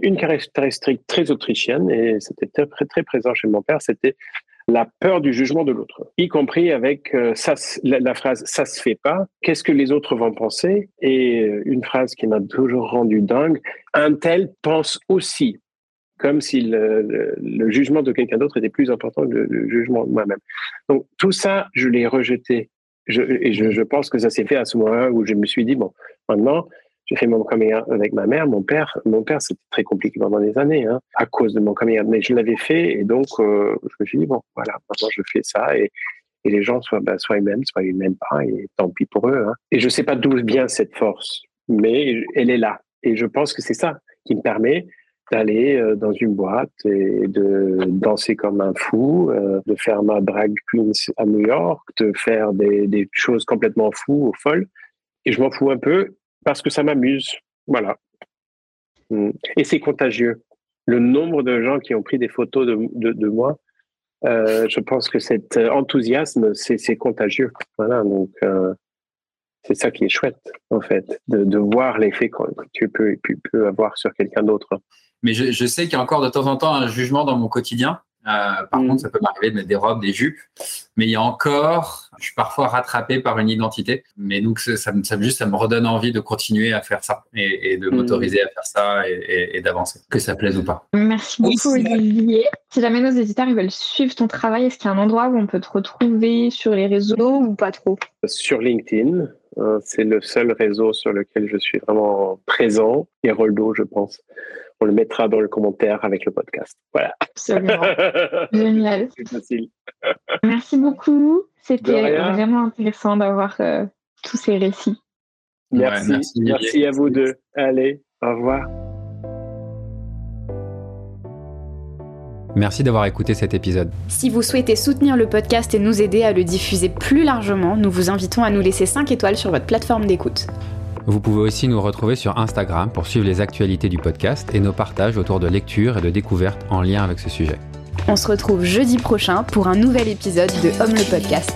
une caractéristique très autrichienne et c'était très, très présent chez mon père, c'était la peur du jugement de l'autre, y compris avec euh, ça, la, la, phrase ça se fait pas. Qu'est-ce que les autres vont penser? Et euh, une phrase qui m'a toujours rendu dingue un tel pense aussi comme si le, jugement de quelqu'un d'autre était plus important que le, jugement de moi-même. Donc tout ça, je l'ai rejeté. Je, et je, pense que ça s'est fait à ce moment-là où je me suis dit, bon, maintenant, j'ai fait mon coming avec ma mère. Mon père, mon père, c'était très compliqué pendant des années hein, à cause de mon coming. Mais je l'avais fait et donc euh, je me suis dit, bon, voilà, maintenant je fais ça et, et les gens, soit, ben, soit ils m'aiment, soit ils m'aiment pas et tant pis pour eux. Hein. Et je sais pas d'où vient cette force, mais elle est là. Et je pense que c'est ça qui me permet d'aller euh, dans une boîte et de danser comme un fou, euh, de faire ma drag queen à New York, de faire des, choses complètement fous ou folles. Et je m'en fous un peu parce que ça m'amuse. Voilà. Mm. Et c'est contagieux. Le nombre de gens qui ont pris des photos de, moi, euh, je pense que cet enthousiasme, c'est contagieux. Voilà, donc c'est ça qui est chouette, en fait, de, voir l'effet que tu peux, avoir sur quelqu'un d'autre. Mais je sais qu'il y a encore de temps en temps un jugement dans mon quotidien. Euh, par mm. contre, ça peut m'arriver de mettre des robes, des jupes. Mais il y a encore, je suis parfois rattrapé par une identité. Mais donc, ça, ça, juste, ça me redonne envie de continuer à faire ça et, et de mm. m'autoriser à faire ça et, et, et d'avancer, que ça plaise ou pas. Merci beaucoup, Olivier. Si jamais nos éditeurs ils veulent suivre ton travail, est-ce qu'il y a un endroit où on peut te retrouver sur les réseaux ou pas trop? Sur LinkedIn. Euh, c'est le seul réseau sur lequel je suis vraiment présent. Et Roldo, je pense on le mettra dans le commentaire avec le podcast. Voilà. Absolument. <laughs> Génial. C'est facile. Merci beaucoup. C'était vraiment intéressant d'avoir euh, tous ces récits. Merci. Ouais, merci. merci à vous deux. Allez, au revoir. Merci d'avoir écouté cet épisode. Si vous souhaitez soutenir le podcast et nous aider à le diffuser plus largement, nous vous invitons à nous laisser 5 étoiles sur votre plateforme d'écoute. Vous pouvez aussi nous retrouver sur Instagram pour suivre les actualités du podcast et nos partages autour de lectures et de découvertes en lien avec ce sujet. On se retrouve jeudi prochain pour un nouvel épisode de Homme le podcast.